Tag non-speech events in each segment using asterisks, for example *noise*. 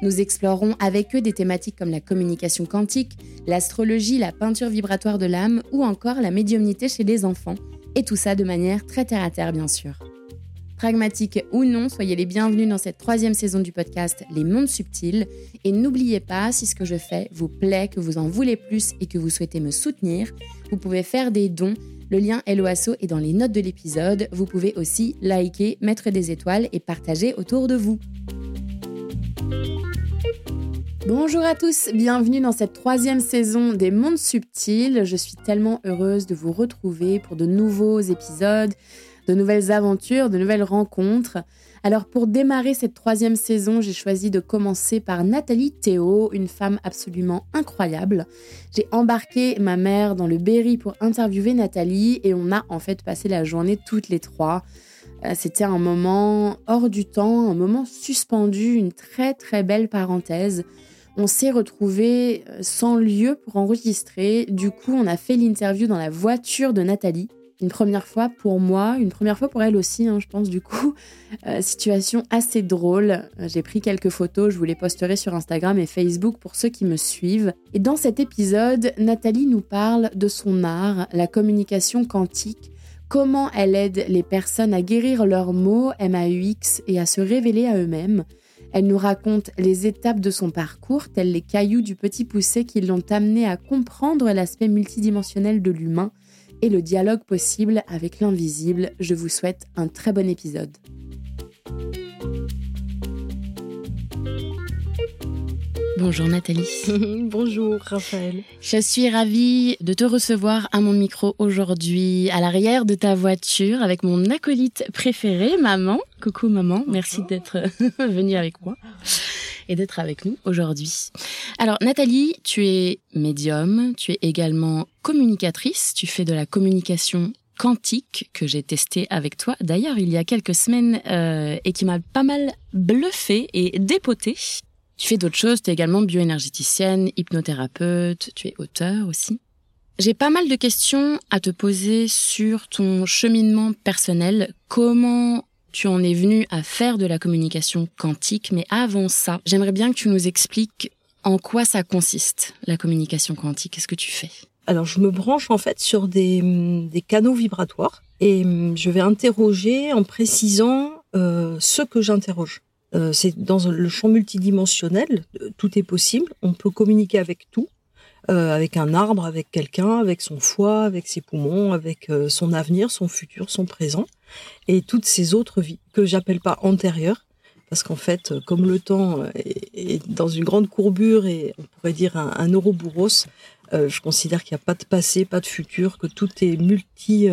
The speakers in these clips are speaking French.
Nous explorerons avec eux des thématiques comme la communication quantique, l'astrologie, la peinture vibratoire de l'âme ou encore la médiumnité chez les enfants, et tout ça de manière très terre-à-terre bien sûr. Pragmatique ou non, soyez les bienvenus dans cette troisième saison du podcast Les Mondes Subtils. Et n'oubliez pas, si ce que je fais vous plaît, que vous en voulez plus et que vous souhaitez me soutenir, vous pouvez faire des dons. Le lien LOASO est dans les notes de l'épisode. Vous pouvez aussi liker, mettre des étoiles et partager autour de vous. Bonjour à tous, bienvenue dans cette troisième saison des Mondes Subtils. Je suis tellement heureuse de vous retrouver pour de nouveaux épisodes, de nouvelles aventures, de nouvelles rencontres. Alors pour démarrer cette troisième saison, j'ai choisi de commencer par Nathalie Théo, une femme absolument incroyable. J'ai embarqué ma mère dans le Berry pour interviewer Nathalie et on a en fait passé la journée toutes les trois. Euh, c'était un moment hors du temps, un moment suspendu, une très très belle parenthèse on s'est retrouvé euh, sans lieu pour enregistrer. Du coup, on a fait l'interview dans la voiture de Nathalie. Une première fois pour moi, une première fois pour elle aussi, hein, je pense du coup. Euh, situation assez drôle. J'ai pris quelques photos, je vous les posterai sur Instagram et Facebook pour ceux qui me suivent. Et dans cet épisode, Nathalie nous parle de son art, la communication quantique, comment elle aide les personnes à guérir leurs mots MAUX et à se révéler à eux-mêmes. Elle nous raconte les étapes de son parcours, tels les cailloux du petit poussé qui l'ont amené à comprendre l'aspect multidimensionnel de l'humain et le dialogue possible avec l'invisible. Je vous souhaite un très bon épisode. Bonjour Nathalie. *laughs* Bonjour Raphaël. Je suis ravie de te recevoir à mon micro aujourd'hui à l'arrière de ta voiture avec mon acolyte préféré, maman. Coucou maman, merci d'être *laughs* venue avec moi et d'être avec nous aujourd'hui. Alors Nathalie, tu es médium, tu es également communicatrice, tu fais de la communication quantique que j'ai testé avec toi d'ailleurs il y a quelques semaines euh, et qui m'a pas mal bluffé et dépoté. Tu fais d'autres choses, tu es également bioénergéticienne, hypnothérapeute, tu es auteur aussi. J'ai pas mal de questions à te poser sur ton cheminement personnel. Comment tu en es venu à faire de la communication quantique, mais avant ça, j'aimerais bien que tu nous expliques en quoi ça consiste, la communication quantique. Qu'est-ce que tu fais? Alors, je me branche en fait sur des, des canaux vibratoires et je vais interroger en précisant euh, ce que j'interroge. Euh, c'est dans le champ multidimensionnel, euh, tout est possible. On peut communiquer avec tout, euh, avec un arbre, avec quelqu'un, avec son foie, avec ses poumons, avec son avenir, son futur, son présent, et toutes ces autres vies que j'appelle pas antérieures, parce qu'en fait, comme le temps est, dans une grande courbure et on pourrait dire un, un ouroboros, je considère qu'il n'y a pas de passé, pas de futur, que tout est multi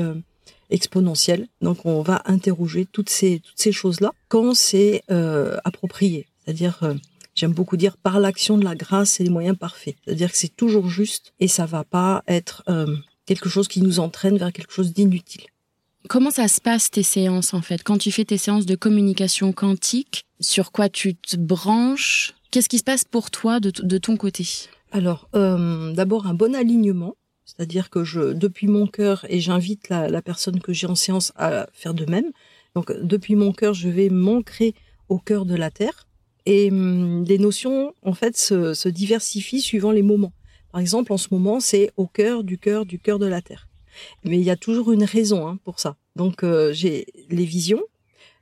exponentielle. Donc on va interroger toutes ces toutes ces choses-là quand c'est euh, approprié. C'est-à-dire euh, j'aime beaucoup dire par l'action de la grâce et les moyens parfaits. C'est-à-dire que c'est toujours juste et ça va pas être euh, quelque chose qui nous entraîne vers quelque chose d'inutile. Comment ça se passe tes séances en fait? Quand tu fais tes séances de communication quantique, sur quoi tu te branches? Qu'est-ce qui se passe pour toi de, de ton côté? Alors, d'abord un bon alignement c'est-à-dire que je, depuis mon cœur, et j'invite la, personne que j'ai en séance à faire de même. Donc, depuis mon cœur, je vais m'ancrer au cœur de la terre. Et hum, les notions, en fait, se, diversifient suivant les moments. Par exemple, en ce moment, c'est au cœur du cœur du cœur de la terre. Mais il y a toujours une raison hein, pour ça. Donc, euh, j'ai les visions.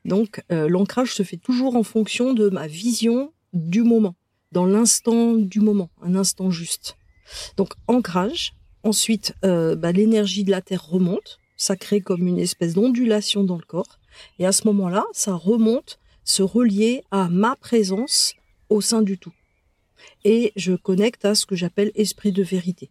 Donc, euh, l'ancrage se fait toujours en fonction de ma vision du moment, dans l'instant du moment, un instant juste. Donc, ancrage, Ensuite, euh, bah, l'énergie de la Terre remonte. Ça crée comme une espèce d'ondulation dans le corps. Et à ce moment-là, ça remonte, se relier à ma présence au sein du tout. Et je connecte à ce que j'appelle esprit de vérité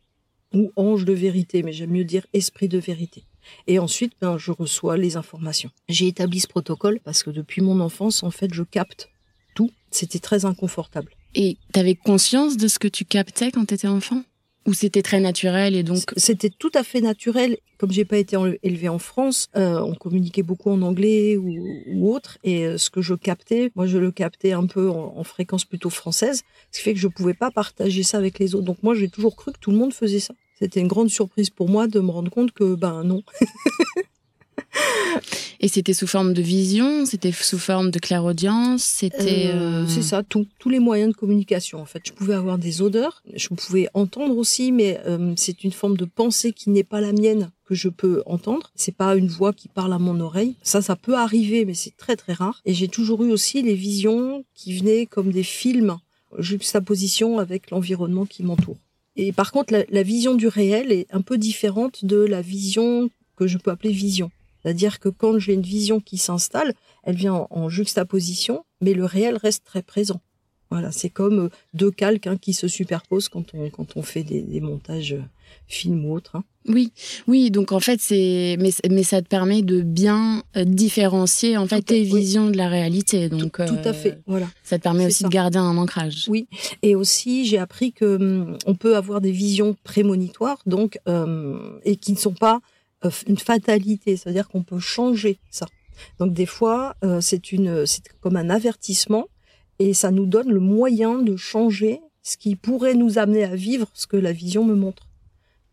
ou ange de vérité, mais j'aime mieux dire esprit de vérité. Et ensuite, ben, je reçois les informations. J'ai établi ce protocole parce que depuis mon enfance, en fait, je capte tout. C'était très inconfortable. Et tu avais conscience de ce que tu captais quand tu étais enfant? Ou c'était très naturel et donc c'était tout à fait naturel. Comme j'ai pas été élevée en France, euh, on communiquait beaucoup en anglais ou, autre, et euh, ce que je captais, moi je le captais un peu en, en, fréquence plutôt française, ce qui fait que je pouvais pas partager ça avec les autres. Donc moi j'ai toujours cru que tout le monde faisait ça. C'était une grande surprise pour moi de me rendre compte que ben non. *laughs* Et c'était sous forme de vision, c'était sous forme de clairaudience, c'était. Euh, euh, c'est ça, tout, tous les moyens de communication. En fait, je pouvais avoir des odeurs, je pouvais entendre aussi, mais euh, c'est une forme de pensée qui n'est pas la mienne que je peux entendre. C'est pas une voix qui parle à mon oreille. Ça, ça peut arriver, mais c'est très très rare. Et j'ai toujours eu aussi les visions qui venaient comme des films, juxtaposition avec l'environnement qui m'entoure. Et par contre, la, la, vision du réel est un peu différente de la vision que je peux appeler vision. C'est-à-dire que quand j'ai une vision qui s'installe, elle vient en, juxtaposition, mais le réel reste très présent. Voilà, c'est comme euh, deux calques hein, qui se superposent quand on quand on fait des, des montages euh, films ou autres. Hein. Oui, oui. Donc en fait, c'est mais mais ça te permet de bien euh, différencier en fait tes visions de la réalité. Donc tout, à fait. Voilà. Ça te permet aussi de garder un ancrage. Oui. Et aussi, j'ai appris que hum, on peut avoir des visions prémonitoires, donc euh, et qui ne sont pas une fatalité, c'est-à-dire qu'on peut changer ça. Donc des fois, euh, c'est une, c'est comme un avertissement et ça nous donne le moyen de changer ce qui pourrait nous amener à vivre ce que la vision me montre.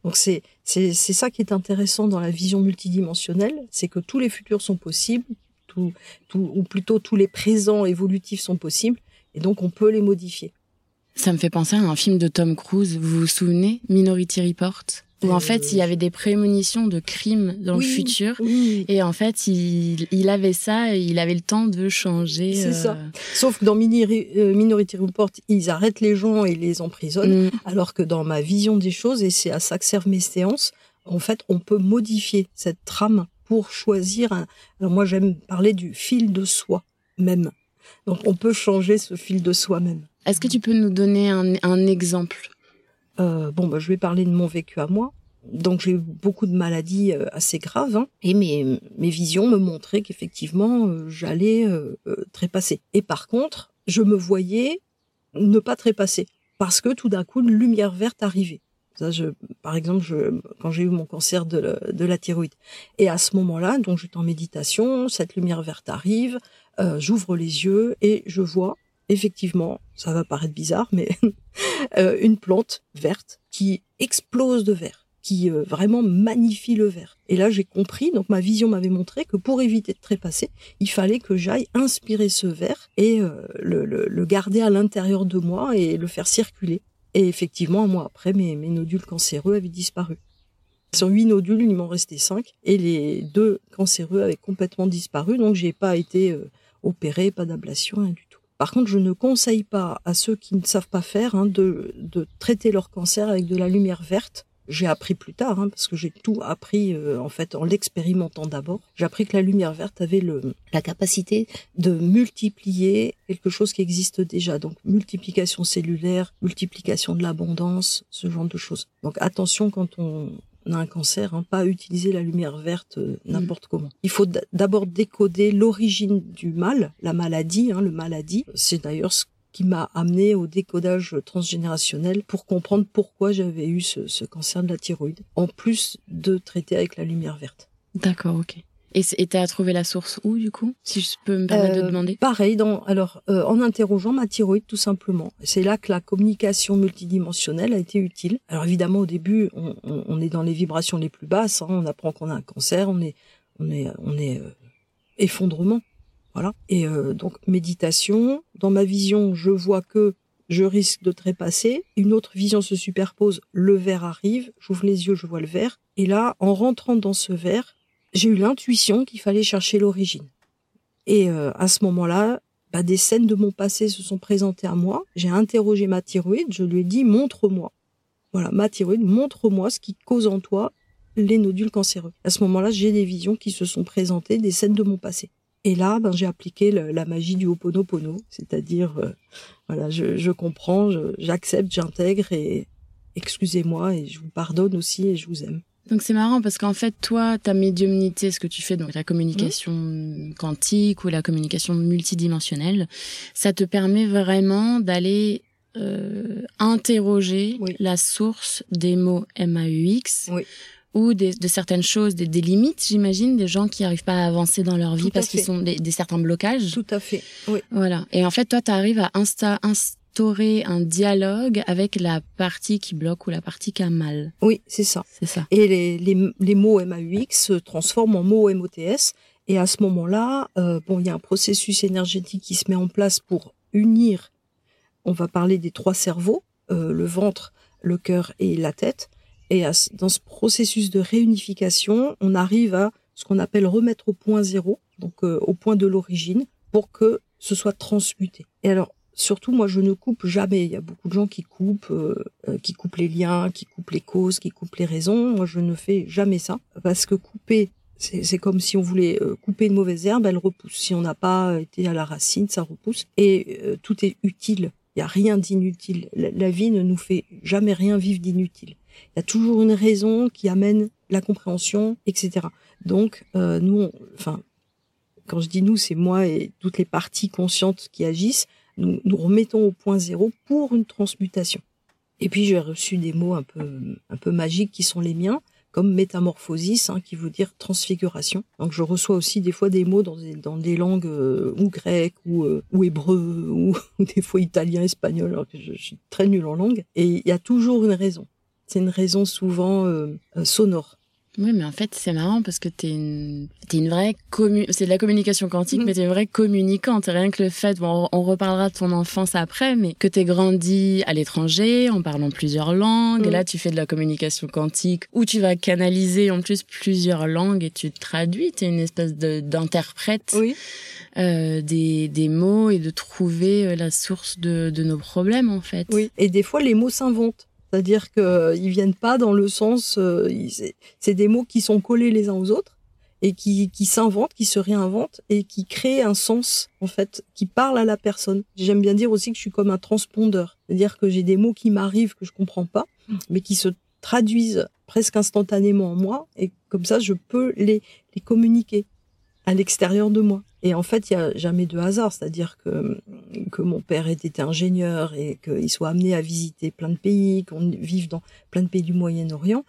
Donc c'est c'est c'est ça qui est intéressant dans la vision multidimensionnelle, c'est que tous les futurs sont possibles, tout, tout ou plutôt tous les présents évolutifs sont possibles et donc on peut les modifier. Ça me fait penser à un film de Tom Cruise, vous vous souvenez, Minority Report? Où en fait il y avait des prémonitions de crimes dans le futur et en fait il, il, avait ça et il avait le temps de changer. C'est ça. Euh, Sauf que dans euh, Minority Report ils arrêtent les gens et les emprisonnent, mm. alors que dans ma vision des choses et c'est à ça que servent mes séances, en fait on peut modifier cette trame pour choisir. Un... Alors moi j'aime parler du fil de soi même. Donc on peut changer ce fil de soi-même. Est-ce que tu peux nous donner un, un exemple euh, bon, bah, je vais parler de mon vécu à moi. Donc j'ai eu beaucoup de maladies euh, assez graves hein, et mes, mes visions me montraient qu'effectivement euh, j'allais euh, trépasser. Et par contre, je me voyais ne pas trépasser parce que tout d'un coup une lumière verte arrivait. Ça, je, par exemple, je, quand j'ai eu mon cancer de, de la thyroïde. Et à ce moment-là, donc j'étais en méditation, cette lumière verte arrive, j'ouvre les yeux et je vois effectivement, ça va paraître bizarre, mais *laughs* euh, une plante verte qui explose de vert, qui euh, vraiment magnifie le vert. Et là, j'ai compris, donc ma vision m'avait montré que pour éviter de trépasser, il fallait que j'aille inspirer ce vert et euh, le, le, garder à l'intérieur de moi et le faire circuler. Et effectivement, un mois après, mes, mes nodules cancéreux avaient disparu. Sur huit nodules, il m'en restait cinq, et les deux cancéreux avaient complètement disparu, donc j'ai pas été opéré, pas d'ablation, rien. Par contre, je ne conseille pas à ceux qui ne savent pas faire hein, de, de, traiter leur cancer avec de la lumière verte. J'ai appris plus tard, hein, parce que j'ai tout appris euh, en fait en l'expérimentant d'abord. J'ai appris que la lumière verte avait le, la capacité de multiplier quelque chose qui existe déjà. Donc multiplication cellulaire, multiplication de l'abondance, ce genre de choses. Donc attention quand on, a un cancer, hein, pas utiliser la lumière verte euh, mm. n'importe comment. Il faut d'abord décoder l'origine du mal, la maladie, hein, le maladie. C'est d'ailleurs ce qui m'a amené au décodage transgénérationnel pour comprendre pourquoi j'avais eu ce, ce cancer de la thyroïde, en plus de traiter avec la lumière verte. D'accord, ok. Et t'as trouvé la source où du coup, si je peux me permettre de euh, demander? Pareil, dans alors euh, en interrogeant ma thyroïde tout simplement. C'est là que la communication multidimensionnelle a été utile. Alors évidemment au début, on, on, on est dans les vibrations les plus basses. Hein, on apprend qu'on a un cancer, on est on est on est euh, effondrement, voilà. Et donc méditation. Dans ma vision, je vois que je risque de trépasser. Une autre vision se superpose. Le verre arrive. J'ouvre les yeux, je vois le verre. Et là, en rentrant dans ce verre, j'ai eu l'intuition qu'il fallait chercher l'origine. Et euh, à ce moment-là, bah, des scènes de mon passé se sont présentées à moi. J'ai interrogé ma thyroïde, je lui ai dit montre-moi. Voilà, ma thyroïde, montre-moi ce qui cause en toi les nodules cancéreux. À ce moment-là, j'ai des visions qui se sont présentées, des scènes de mon passé. Et là, ben, j'ai appliqué la magie du Ho'oponopono, c'est-à-dire, euh, voilà, je, je comprends, j'accepte, j'intègre et excusez-moi et je vous pardonne aussi et je vous aime. Donc c'est marrant parce qu'en fait, toi, ta médiumnité, ce que tu fais, donc la communication quantique ou la communication multidimensionnelle, ça te permet vraiment d'aller euh, interroger la source des mots MAUX oui. ou des, de certaines choses, des, des limites, j'imagine, des gens qui n'arrivent pas à avancer dans leur vie parce qu'ils sont des, des, certains blocages. Tout à fait, oui. Voilà. Et en fait, toi, tu arrives à insta, instaurer un dialogue avec la partie qui bloque ou la partie qui a mal. Oui, c'est ça. C'est ça. Et les, les, les mots MAUX se transforment en mots MOTS. Et à ce moment-là, euh, bon, il y a un processus énergétique qui se met en place pour unir on va parler des trois cerveaux, euh, le ventre, le cœur et la tête. Et dans ce processus de réunification, on arrive à ce qu'on appelle remettre au point zéro, donc euh, au point de l'origine, pour que ce soit transmuté. Et alors, surtout, moi, je ne coupe jamais. Il y a beaucoup de gens qui coupent, euh, qui coupent les liens, qui coupent les causes, qui coupent les raisons. Moi, je ne fais jamais ça, parce que couper, c'est comme si on voulait couper une mauvaise herbe, elle repousse. Si on n'a pas été à la racine, ça repousse. Et tout est utile il n'y a rien d'inutile. La, vie ne nous fait jamais rien vivre d'inutile. Il y a toujours une raison qui amène la compréhension, etc. Donc, euh, nous, enfin, quand je dis nous, c'est moi et toutes les parties conscientes qui agissent. Nous nous remettons au point zéro pour une transmutation. Et puis j'ai reçu des mots un peu un peu magiques qui sont les miens comme métamorphosis, hein, qui veut dire transfiguration. Donc je reçois aussi des fois des mots dans des, dans des langues euh, ou grecques ou, euh, ou hébreu *laughs* ou, des fois italien, espagnol, alors que je, suis très nulle en langue. Et il y a toujours une raison. C'est une raison souvent euh, sonore. Oui, mais en fait, c'est marrant parce que t'es une, es une vraie commu, c'est de la communication quantique, mais mm. mais t'es une vraie communicante. Rien que le fait, bon, on reparlera de ton enfance après, mais que t'es grandi à l'étranger, en parlant plusieurs langues. Et mm. là, tu fais de la communication quantique où tu vas canaliser en plus plusieurs langues et tu traduis. T'es une espèce d'interprète. Oui. Euh, des, des mots et de trouver euh, la source de, de nos problèmes en fait. Oui, et des fois les mots s'inventent. C'est-à-dire qu'ils euh, viennent pas dans le sens, euh, c'est des mots qui sont collés les uns aux autres et qui, qui s'inventent, qui se réinventent et qui créent un sens en fait, qui parle à la personne. J'aime bien dire aussi que je suis comme un transpondeur, c'est-à-dire que j'ai des mots qui m'arrivent que je comprends pas, mais qui se traduisent presque instantanément en moi et comme ça je peux les, les communiquer à l'extérieur de moi. Et en fait, il y a jamais de hasard, c'est-à-dire que que mon père était ingénieur et qu'il soit amené à visiter plein de pays, qu'on vive dans plein de pays du Moyen-Orient,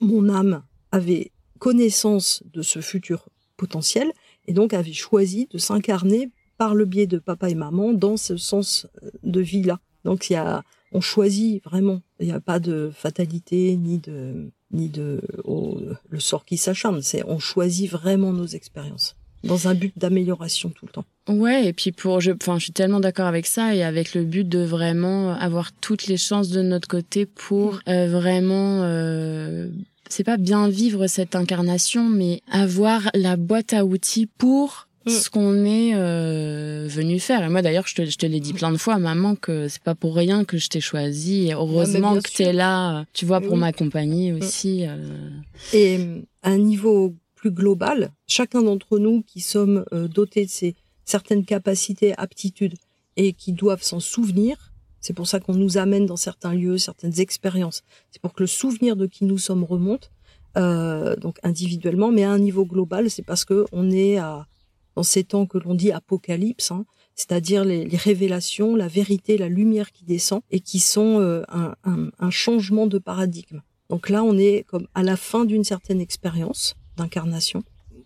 mon âme avait connaissance de ce futur potentiel et donc avait choisi de s'incarner par le biais de papa et maman dans ce sens de vie-là. Donc il y a, on choisit vraiment. Il n'y a pas de fatalité ni de ni de oh, le sort qui s'acharne. C'est on choisit vraiment nos expériences dans un but d'amélioration tout le temps. Ouais, et puis pour, je, enfin, je suis tellement d'accord avec ça et avec le but de vraiment avoir toutes les chances de notre côté pour mm. euh, vraiment, euh, c'est pas bien vivre cette incarnation, mais avoir la boîte à outils pour mm. ce qu'on est euh, venu faire. Et moi d'ailleurs, je te, je te l'ai dit plein de fois, maman, que c'est pas pour rien que je t'ai choisi. Et heureusement que tu es là, tu vois, pour m'accompagner mm. aussi. Euh... Et à un niveau plus global, chacun d'entre nous qui sommes euh, dotés de ces certaines capacités, aptitudes et qui doivent s'en souvenir, c'est pour ça qu'on nous amène dans certains lieux, certaines expériences. C'est pour que le souvenir de qui nous sommes remonte, euh, donc individuellement, mais à un niveau global, c'est parce que on est à, dans ces temps que l'on dit apocalypse, hein, c'est-à-dire les, révélations, la vérité, la lumière qui descend et qui sont euh, un, un changement de paradigme. Donc là, on est comme à la fin d'une certaine expérience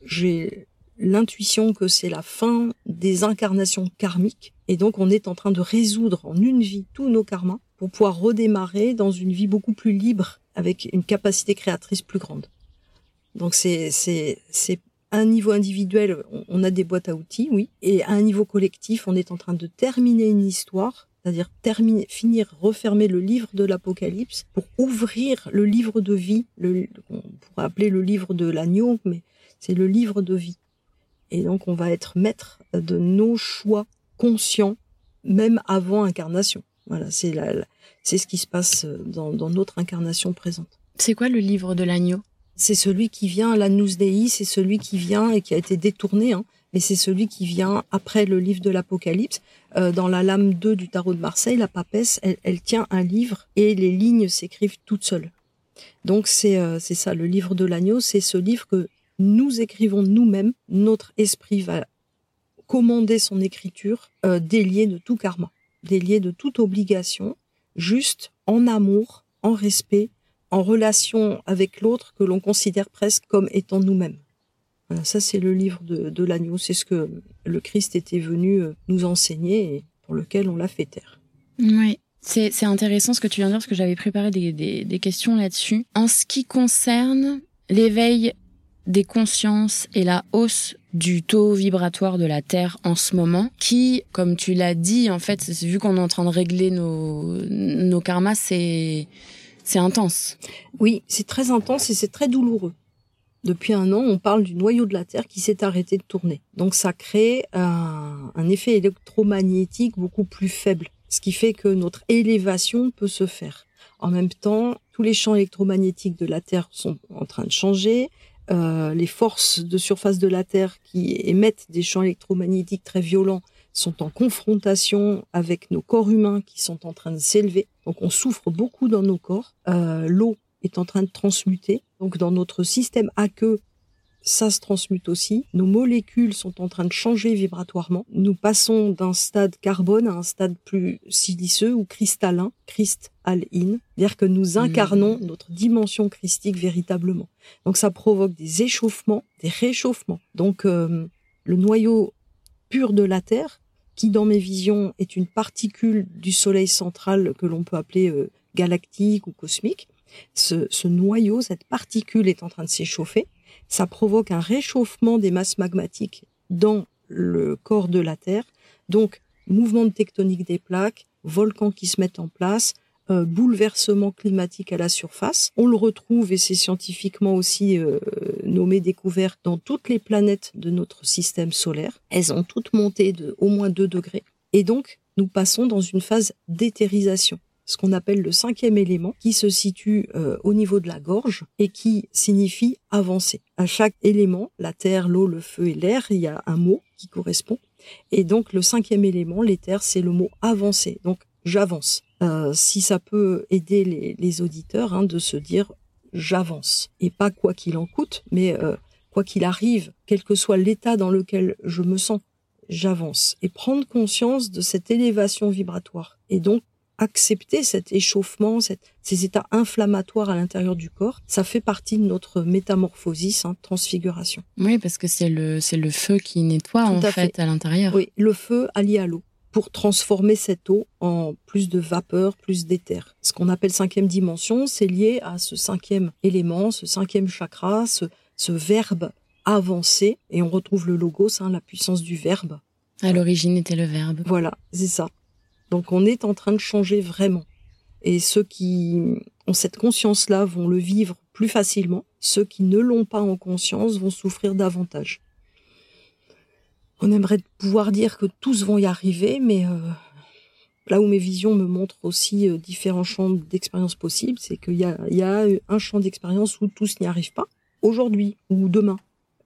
J'ai l'intuition que c'est la fin des incarnations karmiques. Et donc on est en train de résoudre en une vie tous nos karmas pour pouvoir redémarrer dans une vie beaucoup plus libre avec une capacité créatrice plus grande. Donc c'est c'est c'est un niveau individuel, on a des boîtes à outils, oui, et à un niveau collectif, on est en train de terminer une histoire c'est-à-dire terminer, finir, refermer le livre de l'Apocalypse pour ouvrir le livre de vie, le, on pourrait appeler le livre de l'agneau, mais c'est le livre de vie. Et donc on va être maître de nos choix conscients, même avant incarnation. Voilà, c'est la, c'est ce qui se passe dans, dans notre incarnation présente. C'est quoi le livre de l'agneau? C'est celui qui vient, l'Anus Dei, c'est celui qui vient et qui a été détourné, hein, mais c'est celui qui vient après le livre de l'Apocalypse. Euh, dans la lame 2 du tarot de Marseille, la papesse, elle, elle tient un livre et les lignes s'écrivent toutes seules. Donc c'est euh, ça, le livre de l'agneau, c'est ce livre que nous écrivons nous-mêmes. Notre esprit va commander son écriture euh, délié de tout karma, délié de toute obligation, juste en amour, en respect, en relation avec l'autre que l'on considère presque comme étant nous-mêmes. Voilà, ça c'est le livre de, de l'agneau, c'est ce que le Christ était venu euh, nous enseigner et pour lequel on l'a fait taire. Oui. C'est intéressant ce que tu viens de dire parce que j'avais préparé des, des, des questions là-dessus. En ce qui concerne l'éveil des consciences et la hausse du taux vibratoire de la Terre en ce moment, qui, comme tu l'as dit, en fait, vu qu'on est en train de régler nos, nos karmas, c'est c'est intense. Oui, c'est très intense et c'est très douloureux. Depuis un an, on parle du noyau de la Terre qui s'est arrêté de tourner. Donc ça crée un, effet électromagnétique beaucoup plus faible ce qui fait que notre élévation peut se faire. En même temps, tous les champs électromagnétiques de la Terre sont en train de changer. Euh, les forces de surface de la Terre qui émettent des champs électromagnétiques très violents sont en confrontation avec nos corps humains qui sont en train de s'élever. Donc on souffre beaucoup dans nos corps. Euh, L'eau est en train de transmuter. Donc dans notre système aqueux, ça se transmute aussi. Nos molécules sont en train de changer vibratoirement. Nous passons d'un stade carbone à un stade plus siliceux ou cristallin, cristalline, c'est-à-dire que nous incarnons mmh. notre dimension christique véritablement. Donc ça provoque des échauffements, des réchauffements. Donc euh, le noyau pur de la Terre, qui dans mes visions est une particule du Soleil central que l'on peut appeler euh, galactique ou cosmique, ce, noyau, cette particule est en train de s'échauffer ça provoque un réchauffement des masses magmatiques dans le corps de la Terre. Donc, mouvement de tectonique des plaques, volcans qui se mettent en place, euh, bouleversement climatique à la surface. On le retrouve, et c'est scientifiquement aussi euh, nommé découvert, dans toutes les planètes de notre système solaire. Elles ont toutes monté de au moins 2 degrés. Et donc, nous passons dans une phase d'éthérisation ce qu'on appelle le cinquième élément, qui se situe euh, au niveau de la gorge et qui signifie avancer. À chaque élément, la terre, l'eau, le feu et l'air, il y a un mot qui correspond. Et donc le cinquième élément, l'éther, c'est le mot avancer. Donc j'avance. Euh, si ça peut aider les, les auditeurs hein, de se dire j'avance et pas quoi qu'il en coûte, mais euh, quoi qu'il arrive, quel que soit l'état dans lequel je me sens, j'avance et prendre conscience de cette élévation vibratoire et donc accepter cet échauffement, ces états inflammatoires à l'intérieur du corps, ça fait partie de notre métamorphosis, hein, transfiguration. Oui, parce que c'est le c'est le feu qui nettoie en fait, à l'intérieur. Oui, le feu allié à l'eau pour transformer cette eau en plus de vapeur, plus d'éther. Ce qu'on appelle cinquième dimension, c'est lié à ce cinquième élément, ce cinquième chakra, ce, ce verbe avancé, et on retrouve le logos, hein, la puissance du verbe. À l'origine était le verbe. Voilà, c'est ça. Donc on est en train de changer vraiment. Et ceux qui ont cette conscience-là vont le vivre plus facilement. Ceux qui ne l'ont pas en conscience vont souffrir davantage. On aimerait pouvoir dire que tous vont y arriver, mais euh, là où mes visions me montrent aussi euh, différents champs d'expérience possibles, c'est qu'il y a, un champ d'expérience où tous n'y arrivent pas, aujourd'hui ou demain.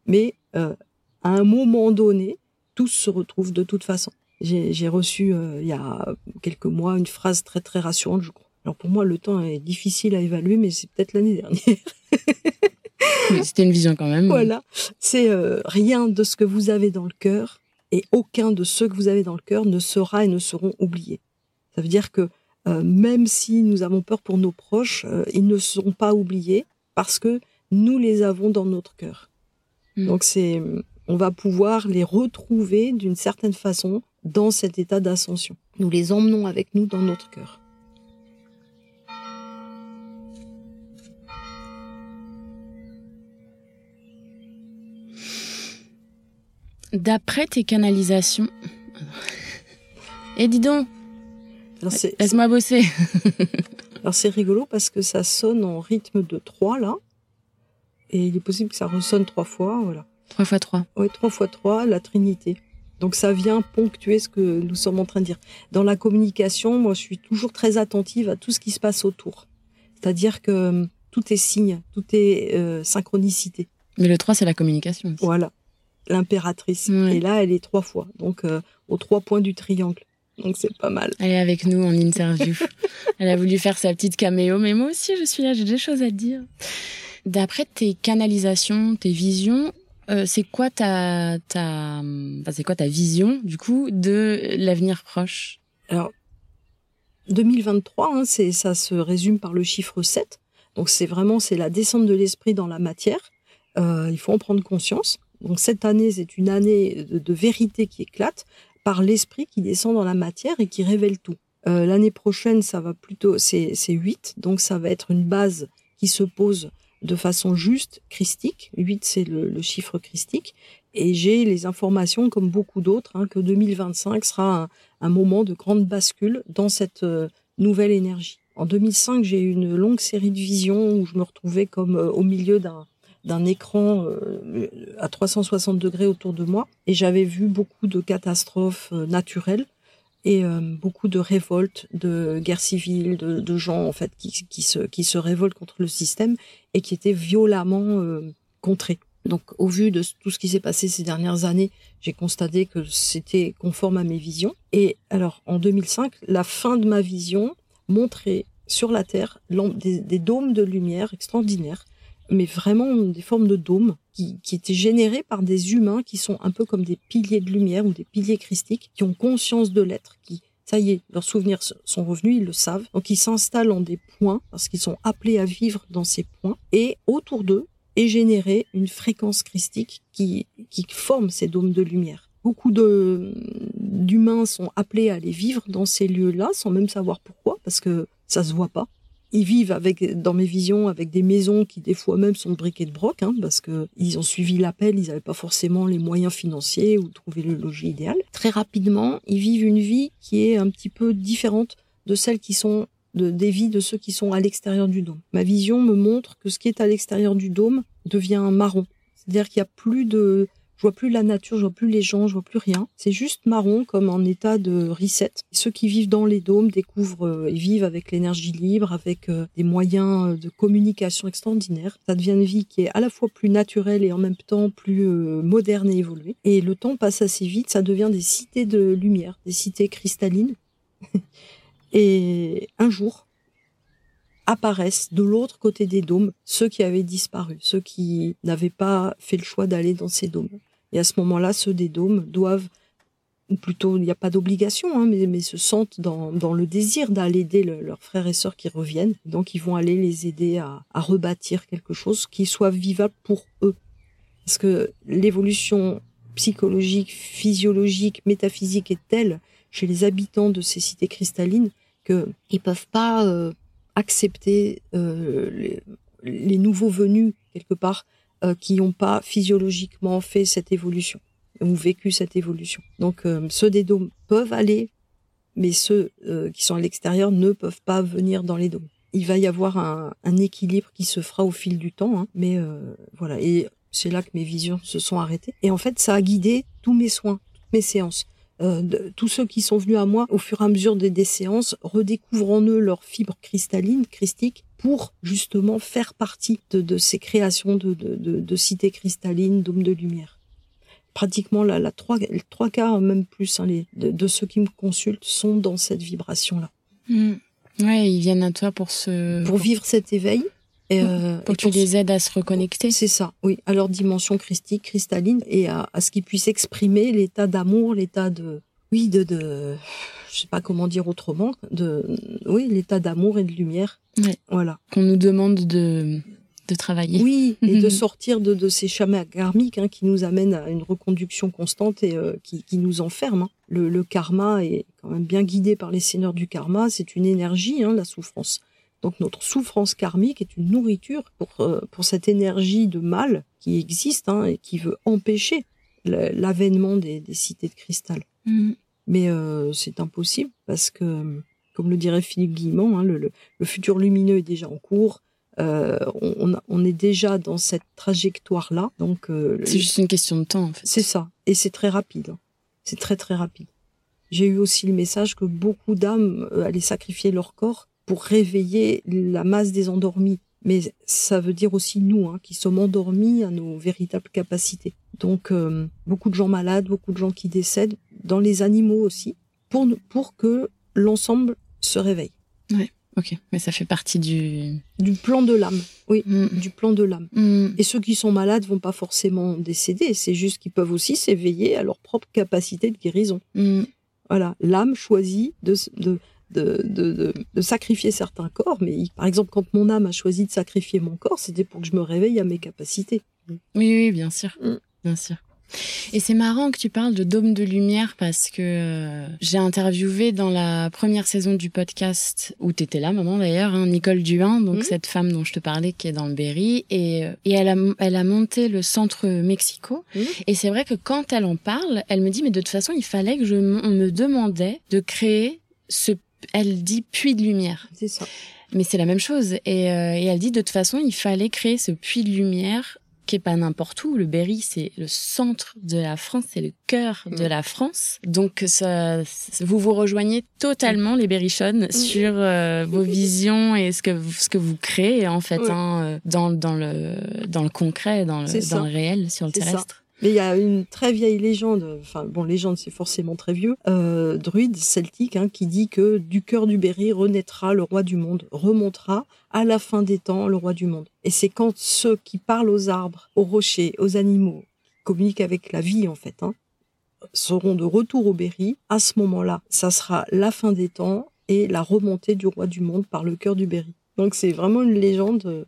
Mais euh, à un moment donné, tous se retrouvent de toute façon. J'ai reçu euh, il y a quelques mois une phrase très très rassurante, je crois. Alors pour moi, le temps est difficile à évaluer, mais c'est peut-être l'année dernière. *laughs* C'était une vision quand même. Voilà, c'est euh, rien de ce que vous avez dans le cœur et aucun de ceux que vous avez dans le cœur ne sera et ne seront oubliés. Ça veut dire que euh, même si nous avons peur pour nos proches, euh, ils ne seront pas oubliés parce que nous les avons dans notre cœur. Mm. Donc c'est, on va pouvoir les retrouver d'une certaine façon dans cet état d'ascension. Nous les emmenons avec nous dans notre cœur. D'après tes canalisations. Et eh, dis donc Laisse-moi bosser *laughs* Alors c'est rigolo parce que ça sonne en rythme de 3 là. Et il est possible que ça ressonne trois fois, voilà. 3 fois 3. Oui, 3 fois 3, la Trinité. Donc ça vient ponctuer ce que nous sommes en train de dire. Dans la communication, moi, je suis toujours très attentive à tout ce qui se passe autour. C'est-à-dire que euh, tout est signe, tout est euh, synchronicité. Mais le 3, c'est la communication. Voilà, l'impératrice. Et là, elle est trois fois, donc euh, aux trois points du triangle. Donc c'est pas mal. Elle est avec nous en interview. *laughs* elle a voulu faire sa petite caméo, mais moi aussi, je suis là, j'ai des choses à dire. D'après tes canalisations, tes visions, euh, c'est quoi ta, vision du coup de l'avenir proche? Alors 2023, hein, c'est ça se résume par le chiffre 7. Donc c'est vraiment c'est la descente de l'esprit dans la matière. Euh, il faut en prendre conscience. Donc cette année, c'est une année de, vérité qui éclate par l'esprit qui descend dans la matière et qui révèle tout. Euh, l'année prochaine, ça va plutôt, c'est 8, donc ça va être une base qui se pose de façon juste, christique. 8, c'est le, chiffre christique. Et j'ai les informations, comme beaucoup d'autres, hein, que 2025 sera un, moment de grande bascule dans cette euh, nouvelle énergie. En 2005, j'ai eu une longue série de visions où je me retrouvais comme euh, au milieu d'un d'un écran euh, à 360 degrés autour de moi et j'avais vu beaucoup de catastrophes naturelles et beaucoup de révoltes, de guerres civiles, de, de, gens en fait qui, qui, se, qui se révoltent contre le système qui étaient violemment euh, contrés. Donc, au vu de tout ce qui s'est passé ces dernières années, j'ai constaté que c'était conforme à mes visions. Et alors, en 2005, la fin de ma vision montrait sur la Terre des, des dômes de lumière extraordinaires mais vraiment des formes de dômes qui, qui, étaient générées par des humains qui sont un peu comme des piliers de lumière ou des piliers christiques, qui ont conscience de l'être, qui, ça y est, leurs souvenirs sont revenus, ils le savent. Donc ils s'installent en des points, parce qu'ils sont appelés à vivre dans ces points, et autour d'eux est générée une fréquence christique qui, qui forme ces dômes de lumière. Beaucoup de, d'humains sont appelés à aller vivre dans ces lieux-là, sans même savoir pourquoi, parce que ça se voit pas ils vivent avec, dans mes visions, avec des maisons qui des fois même sont briquées de broc, hein, parce que ils ont suivi l'appel, ils n'avaient pas forcément les moyens financiers ou trouver le logis idéal. Très rapidement, ils vivent une vie qui est un petit peu différente de celles qui sont de, des vies de ceux qui sont à l'extérieur du dôme. Ma vision me montre que ce qui est à l'extérieur du dôme devient marron. C'est-à-dire qu'il n'y a plus de, je vois plus la nature, je vois plus les gens, je vois plus rien. C'est juste marron comme en état de reset. Ceux qui vivent dans les dômes découvrent euh, et vivent avec l'énergie libre, avec euh, des moyens euh, de communication extraordinaires. Ça devient une vie qui est à la fois plus naturelle et en même temps plus moderne et évoluée. Et le temps passe assez vite, ça devient des cités de lumière, des cités cristallines. *laughs* et un jour, apparaissent de l'autre côté des dômes ceux qui avaient disparu, ceux qui n'avaient pas fait le choix d'aller dans ces dômes. Et à ce moment-là, ceux des dômes doivent, ou plutôt, il n'y a pas d'obligation, hein, mais, se sentent dans, le désir d'aller aider leurs frères et sœurs qui reviennent. Donc, ils vont aller les aider à, rebâtir quelque chose qui soit vivable pour eux. Parce que l'évolution psychologique, physiologique, métaphysique est telle chez les habitants de ces cités cristallines que ils peuvent pas euh, accepter euh, les, nouveaux venus quelque part euh, qui n'ont pas physiologiquement fait cette évolution ou vécu cette évolution. Donc euh, ceux des dômes peuvent aller, mais ceux euh, qui sont à l'extérieur ne peuvent pas venir dans les dômes. Il va y avoir un, un équilibre qui se fera au fil du temps, hein, mais voilà. Et c'est là que mes visions se sont arrêtées. Et en fait, ça a guidé tous mes soins, toutes mes séances. Euh, tous ceux qui sont venus à moi au fur et à mesure des, des séances redécouvrent en eux leur fibre cristalline, christique, pour justement faire partie de, de ces créations de, cités cristallines, d'hommes de lumière. Pratiquement la, la trois, trois quarts, même plus, hein, les, de, ceux qui me consultent sont dans cette vibration-là. Mmh. Ouais, ils viennent à toi pour se... Pour vivre cet éveil. Et, euh, pour que tu les aides à se reconnecter. C'est ça, oui, à leur dimension christique, cristalline, et à, à ce qu'ils puissent exprimer l'état d'amour, l'état de, oui, de, de, je sais pas comment dire autrement, de, oui, l'état d'amour et de lumière. Voilà. Qu'on nous demande de, de travailler. Oui, *laughs* et de sortir de, de ces schémas karmiques hein, qui nous amènent à une reconduction constante et euh, qui, qui nous enferment. Hein. Le, le, karma est quand même bien guidé par les seigneurs du karma. C'est une énergie, hein, la souffrance. Donc notre souffrance karmique est une nourriture pour, euh, pour cette énergie de mal qui existe hein, et qui veut empêcher l'avènement des, des cités de cristal. Mm. Mais euh, c'est impossible parce que, comme le dirait Philippe Guillemont, hein, le, le, futur lumineux est déjà en cours. Euh, on, on, est déjà dans cette trajectoire-là. Donc euh, c'est juste une question de temps. En fait. C'est ça, et c'est très rapide. Hein. C'est très très rapide. J'ai eu aussi le message que beaucoup d'âmes euh, allaient sacrifier leur corps pour réveiller la masse des endormis. Mais ça veut dire aussi nous, hein, qui sommes endormis à nos véritables capacités. Donc euh, beaucoup de gens malades, beaucoup de gens qui décèdent, dans les animaux aussi, pour, pour que l'ensemble se réveille. Ouais. Ok, mais ça fait partie du du plan de l'âme. Oui, mm. du plan de l'âme. Mm. Et ceux qui sont malades vont pas forcément décéder. C'est juste qu'ils peuvent aussi s'éveiller à leur propre capacité de guérison. Mm. Voilà, l'âme choisit de, de de, de, de, sacrifier certains corps, mais par exemple, quand mon âme a choisi de sacrifier mon corps, c'était pour que je me réveille à mes capacités. Oui, oui, bien sûr, bien sûr. Et c'est marrant que tu parles de dôme de lumière parce que euh, j'ai interviewé dans la première saison du podcast où tu étais là, maman d'ailleurs, hein, Nicole Duin, donc mhm. cette femme dont je te parlais qui est dans le Berry, et, euh, et elle, a, elle a monté le centre Mexico. Mhm. Et c'est vrai que quand elle en parle, elle me dit, mais de toute façon, il fallait que je on me demandait de créer ce, elle dit, puits de lumière. C'est ça. Mais c'est la même chose. Et, euh, et elle dit, de toute façon, il fallait créer ce puits de lumière qui est pas n'importe où. Le Berry, c'est le centre de la France, c'est le cœur de mm. la France. Donc, ça, vous vous rejoignez totalement, les Berrichonnes, mm. sur euh, vos *laughs* visions et ce que vous, ce que vous créez, en fait, hein, euh, dans, dans, le, dans le concret, dans le, dans le réel, sur le terrestre. Mais il y a une très vieille légende, enfin bon, légende c'est forcément très vieux, euh, druide celtique, hein, qui dit que du cœur du Berry renaîtra le roi du monde, remontera à la fin des temps le roi du monde. Et c'est quand ceux qui parlent aux arbres, aux rochers, aux animaux, communiquent avec la vie en fait, hein, seront de retour au Berry, à ce moment-là, ça sera la fin des temps et la remontée du roi du monde par le cœur du Berry. Donc c'est vraiment une légende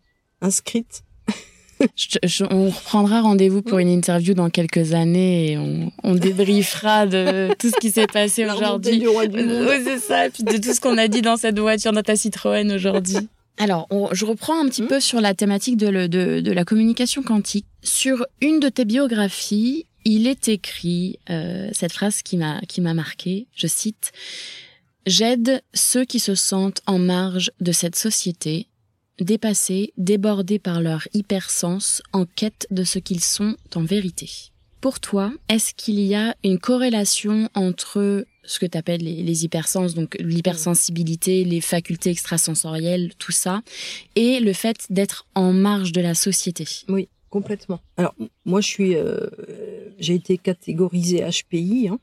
euh, on reprendra rendez-vous pour une interview dans quelques années et on, on débriefera de tout ce qui s'est passé aujourd'hui. Oui, c'est ça. Et puis de tout ce qu'on a dit dans cette voiture, dans ta Citroën aujourd'hui. Alors, je reprends un petit hmm. peu sur la thématique de, de, de, la communication quantique. Sur une de tes biographies, il est écrit euh, cette phrase qui m'a qui m'a marqué. Je cite J'aide ceux qui se sentent en marge de cette société dépassés, débordés par leur hypersens, en quête de ce qu'ils sont en vérité. Pour toi, est-ce qu'il y a une corrélation entre ce que tu appelles les, hypersens, donc l'hypersensibilité, les facultés extrasensorielles, tout ça, et le fait d'être en marge de la société? Oui, complètement. Alors, moi, je suis, euh, j'ai été catégorisée HPI, hein,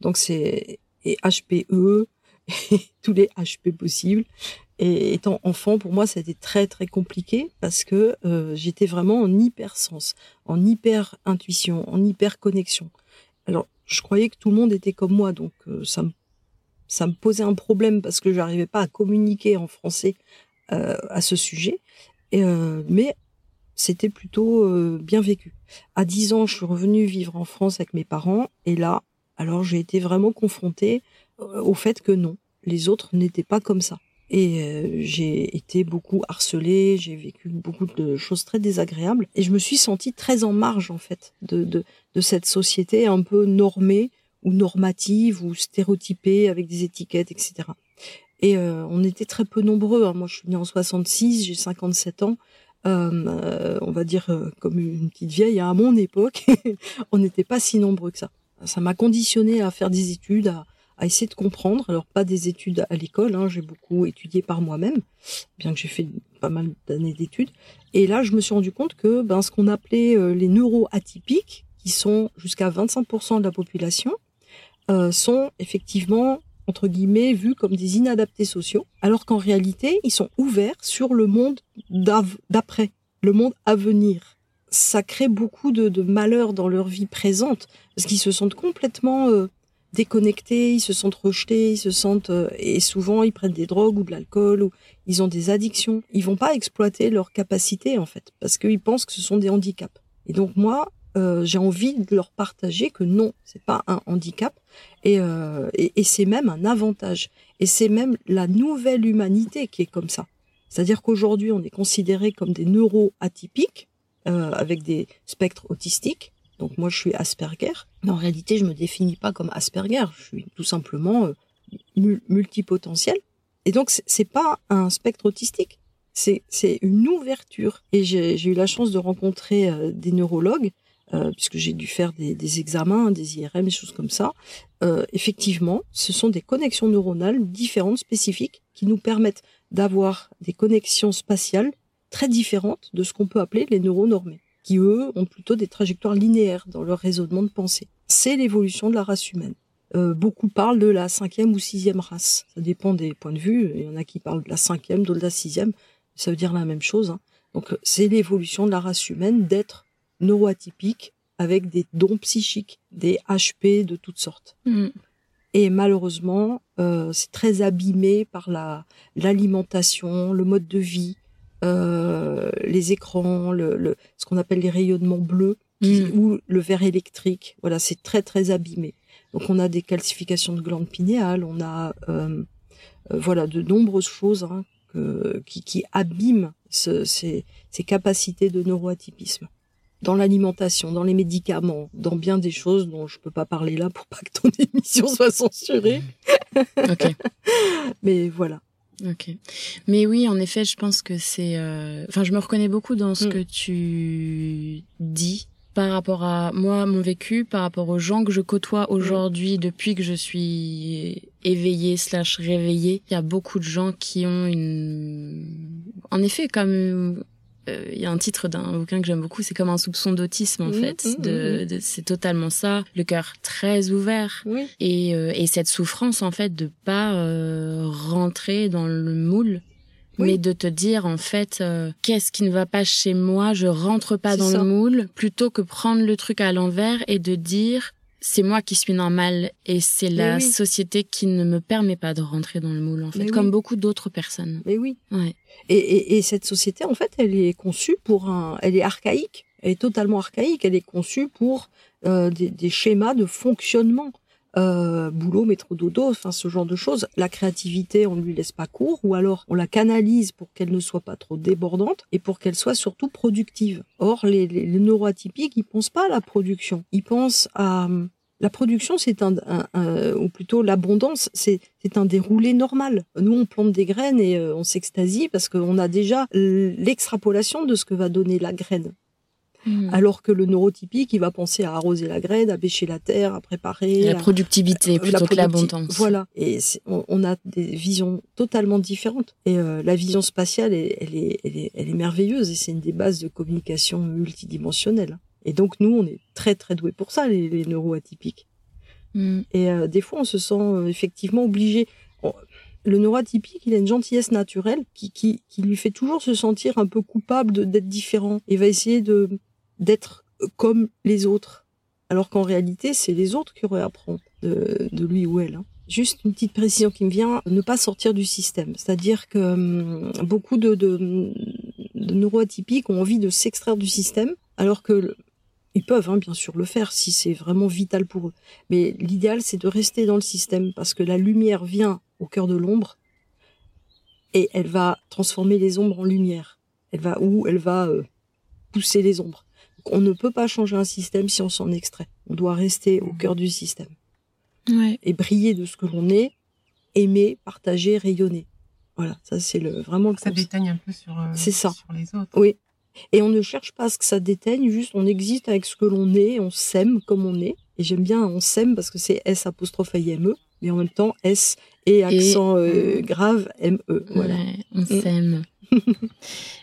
donc c'est et HPE, *laughs* tous les HP possibles. Et étant enfant, pour moi, ça a été très très compliqué parce que euh, j'étais vraiment en hypersens, en hyper intuition, en hyper connexion. Alors, je croyais que tout le monde était comme moi, donc euh, ça me posait un problème parce que je n'arrivais pas à communiquer en français euh, à ce sujet. Et, mais c'était plutôt bien vécu. À 10 ans, je suis revenue vivre en France avec mes parents et là, alors j'ai été vraiment confrontée au fait que non, les autres n'étaient pas comme ça. Et euh, j'ai été beaucoup harcelée, j'ai vécu beaucoup de choses très désagréables. Et je me suis sentie très en marge, en fait, de, de, de cette société un peu normée ou normative ou stéréotypée avec des étiquettes, etc. Et euh, on était très peu nombreux. Hein. Moi, je suis née en 66, j'ai 57 ans. Euh, euh, on va dire euh, comme une petite vieille. Hein. À mon époque, *laughs* on n'était pas si nombreux que ça. Ça m'a conditionné à faire des études, à, à essayer de comprendre. Alors pas des études à l'école, hein, j'ai beaucoup étudié par moi-même, bien que j'ai fait pas mal d'années d'études. Et là, je me suis rendu compte que ben, ce qu'on appelait euh, les neuroatypiques, qui sont jusqu'à 25% de la population, euh, sont effectivement entre guillemets vus comme des inadaptés sociaux, alors qu'en réalité, ils sont ouverts sur le monde d'après, le monde à venir. Ça crée beaucoup de, de malheurs dans leur vie présente, parce qu'ils se sentent complètement euh, déconnectés, ils se sentent rejetés, ils se sentent euh, et souvent ils prennent des drogues ou de l'alcool ou ils ont des addictions. Ils vont pas exploiter leurs capacités en fait parce qu'ils pensent que ce sont des handicaps. Et donc moi, euh, j'ai envie de leur partager que non, c'est pas un handicap et, euh, et, et c'est même un avantage. Et c'est même la nouvelle humanité qui est comme ça. C'est-à-dire qu'aujourd'hui, on est considéré comme des neuroatypiques euh, avec des spectres autistiques donc moi, je suis Asperger. Mais en réalité, je me définis pas comme Asperger. Je suis tout simplement euh, multipotentiel. Et donc, c'est pas un spectre autistique. C'est une ouverture. Et j'ai eu la chance de rencontrer euh, des neurologues euh, puisque j'ai dû faire des, examens, des IRM, des choses comme ça. Effectivement, ce sont des connexions neuronales différentes, spécifiques, qui nous permettent d'avoir des connexions spatiales très différentes de ce qu'on peut appeler les neurones normés, qui eux ont plutôt des trajectoires linéaires dans leur raisonnement de pensée. C'est l'évolution de la race humaine. Euh, beaucoup parlent de la cinquième ou sixième race. Ça dépend des points de vue. Il y en a qui parlent de la cinquième, d'autres de la sixième. Ça veut dire la même chose. Hein. Donc c'est l'évolution de la race humaine d'être neuroatypique avec des dons psychiques, des HP de toutes sortes. Mm. Et malheureusement, euh, c'est très abîmé par la l'alimentation, le mode de vie, euh, les écrans, le, le ce qu'on appelle les rayonnements bleus qui, mm. ou le verre électrique. Voilà, c'est très très abîmé. Donc on a des calcifications de glandes pinéales, on a euh, euh voilà de nombreuses choses hein, que, qui, qui abîment ce, ces, ces capacités de neuroatypisme dans l'alimentation, dans les médicaments, dans bien des choses dont je peux pas parler là pour pas que ton *laughs* émission soit censurée. ok. Mais voilà. Ok. Mais oui, en effet, je pense que c'est. Euh... Enfin, je me reconnais beaucoup dans ce mm. que tu dis par rapport à moi, mon vécu, par rapport aux gens que je côtoie aujourd'hui depuis que je suis éveillée slash réveillée. Il y a beaucoup de gens qui ont une, en effet, comme il y a un titre d'un bouquin que j'aime beaucoup, c'est comme un soupçon d'autisme en mmh, fait. Mmh, de, c'est totalement ça, le cœur très ouvert et, euh, et cette souffrance en fait de pas euh, rentrer dans le moule. Mais de te dire en fait qu'est-ce qui ne va pas chez moi, je rentre pas dans le moule, plutôt que prendre le truc à l'envers et de dire c'est moi qui suis normal et c'est la société qui ne me permet pas de rentrer dans le moule en fait, comme beaucoup d'autres personnes. Mais oui. Ouais. Et, et, et, cette société en fait, elle est conçue pour un, elle est archaïque, elle est totalement archaïque, elle est conçue pour euh, des, des, schémas de fonctionnement. Euh, boulot, métro, dodo, enfin ce genre de choses. La créativité, on ne lui laisse pas court, ou alors on la canalise pour qu'elle ne soit pas trop débordante et pour qu'elle soit surtout productive. Or, les, les, les neuroatypiques, ils pensent pas à la production, ils pensent à la production, c'est un, ou plutôt l'abondance, c'est un déroulé normal. Nous, on plante des graines et euh, on s'extasie parce qu'on a déjà l'extrapolation de ce que va donner la graine. Hmm. Alors que le neurotypique, il va penser à arroser la graine, à bêcher la terre, à préparer. La, productivité euh, plutôt que l'abondance. Voilà. Et on, a des visions totalement différentes. Et euh, la vision spatiale, elle, est, elle, est, elle est merveilleuse et c'est une des bases de communication multidimensionnelle. Et donc nous, on est très très doués pour ça, les, les neuroatypiques. Mm. Et euh, des fois, on se sent euh, effectivement obligé. le neuroatypique, il a une gentillesse naturelle qui, qui, qui lui fait toujours se sentir un peu coupable d'être différent et va essayer de d'être comme les autres. Alors qu'en réalité, c'est les autres qui auraient à de, lui ou elle. Hein. Juste une petite précision qui me vient, ne pas sortir du système. C'est-à-dire que hum, beaucoup de, de, neuroatypiques ont envie de s'extraire du système, alors que ils peuvent hein, bien sûr le faire si c'est vraiment vital pour eux. Mais l'idéal, c'est de rester dans le système parce que la lumière vient au cœur de l'ombre et elle va transformer les ombres en lumière. Elle va ou elle va euh, pousser les ombres. On ne peut pas changer un système si on s'en extrait. On doit rester au cœur du système ouais. et briller de ce que l'on est, aimer, partager, rayonner. Voilà, ça c'est le vraiment le. Ça déteigne un peu sur. Euh, c'est ça. Sur les autres. Oui, et on ne cherche pas à ce que ça déteigne, juste on existe avec ce que l'on est, on s'aime comme on est. Et j'aime bien on s'aime parce que c'est S apostrophe I M E, mais en même temps S et accent euh, grave M E. Voilà. on mm. s'aime.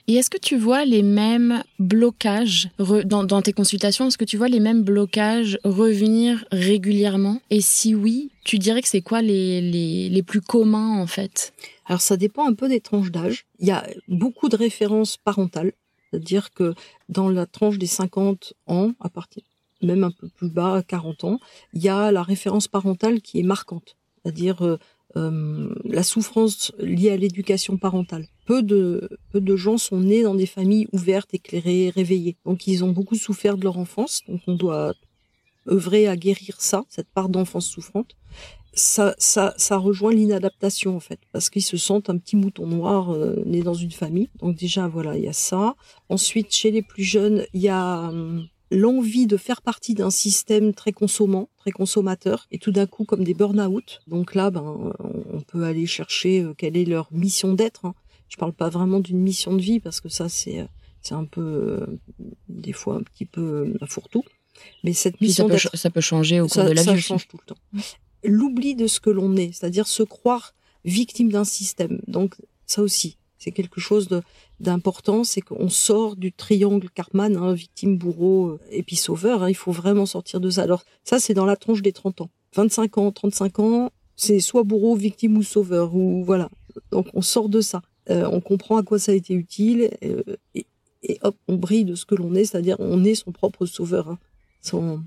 Et est-ce que tu vois les mêmes blocages dans, tes consultations Est-ce que tu vois les mêmes blocages revenir régulièrement? Et si oui, tu dirais que c'est quoi les, les, les plus communs en fait? Alors ça dépend un peu des tranches d'âge. Il y a beaucoup de références parentales. C'est-à-dire que dans la tranche des 50 ans, à partir même un peu plus bas, 40 ans, il y a la référence parentale qui est marquante. C'est-à-dire euh, euh, la souffrance liée à l'éducation parentale. Peu de, gens sont nés dans des familles ouvertes, éclairées, réveillées. Donc ils ont beaucoup souffert de leur enfance. Donc on doit œuvrer à guérir ça, cette part d'enfance souffrante ça, ça, ça rejoint l'inadaptation en fait, parce qu'ils se sentent un petit mouton noir euh, né dans une famille. Donc déjà voilà, il y a ça. Ensuite, chez les plus jeunes, il y a hum, l'envie de faire partie d'un système très consommant, très consommateur, et tout d'un coup comme des burn-out. Donc là, ben, on peut aller chercher euh, quelle est leur mission d'être. Hein. Je parle pas vraiment d'une mission de vie parce que ça c'est euh, c'est un peu des fois un petit peu un fourre-tout. Mais cette Puis ça, mission peut, ça peut changer au cours ça, de la ça vie. aussi. change tout le temps. L'oubli de ce que l'on est, c'est-à-dire se croire victime d'un système. Donc ça aussi, c'est quelque chose d'important, c'est qu'on sort du triangle Cartman, hein, victime, bourreau euh, et puis sauveur. hein. il faut vraiment sortir de ça. Alors ça, c'est dans la tronche des 30 ans. 25 ans, 35 ans, c'est soit bourreau, victime ou sauveur. Ou voilà. Donc on sort de ça. Euh, on comprend à quoi ça a été utile euh, et, et hop, on brille de ce que l'on est, c'est-à-dire on est son propre sauveur, hein. son,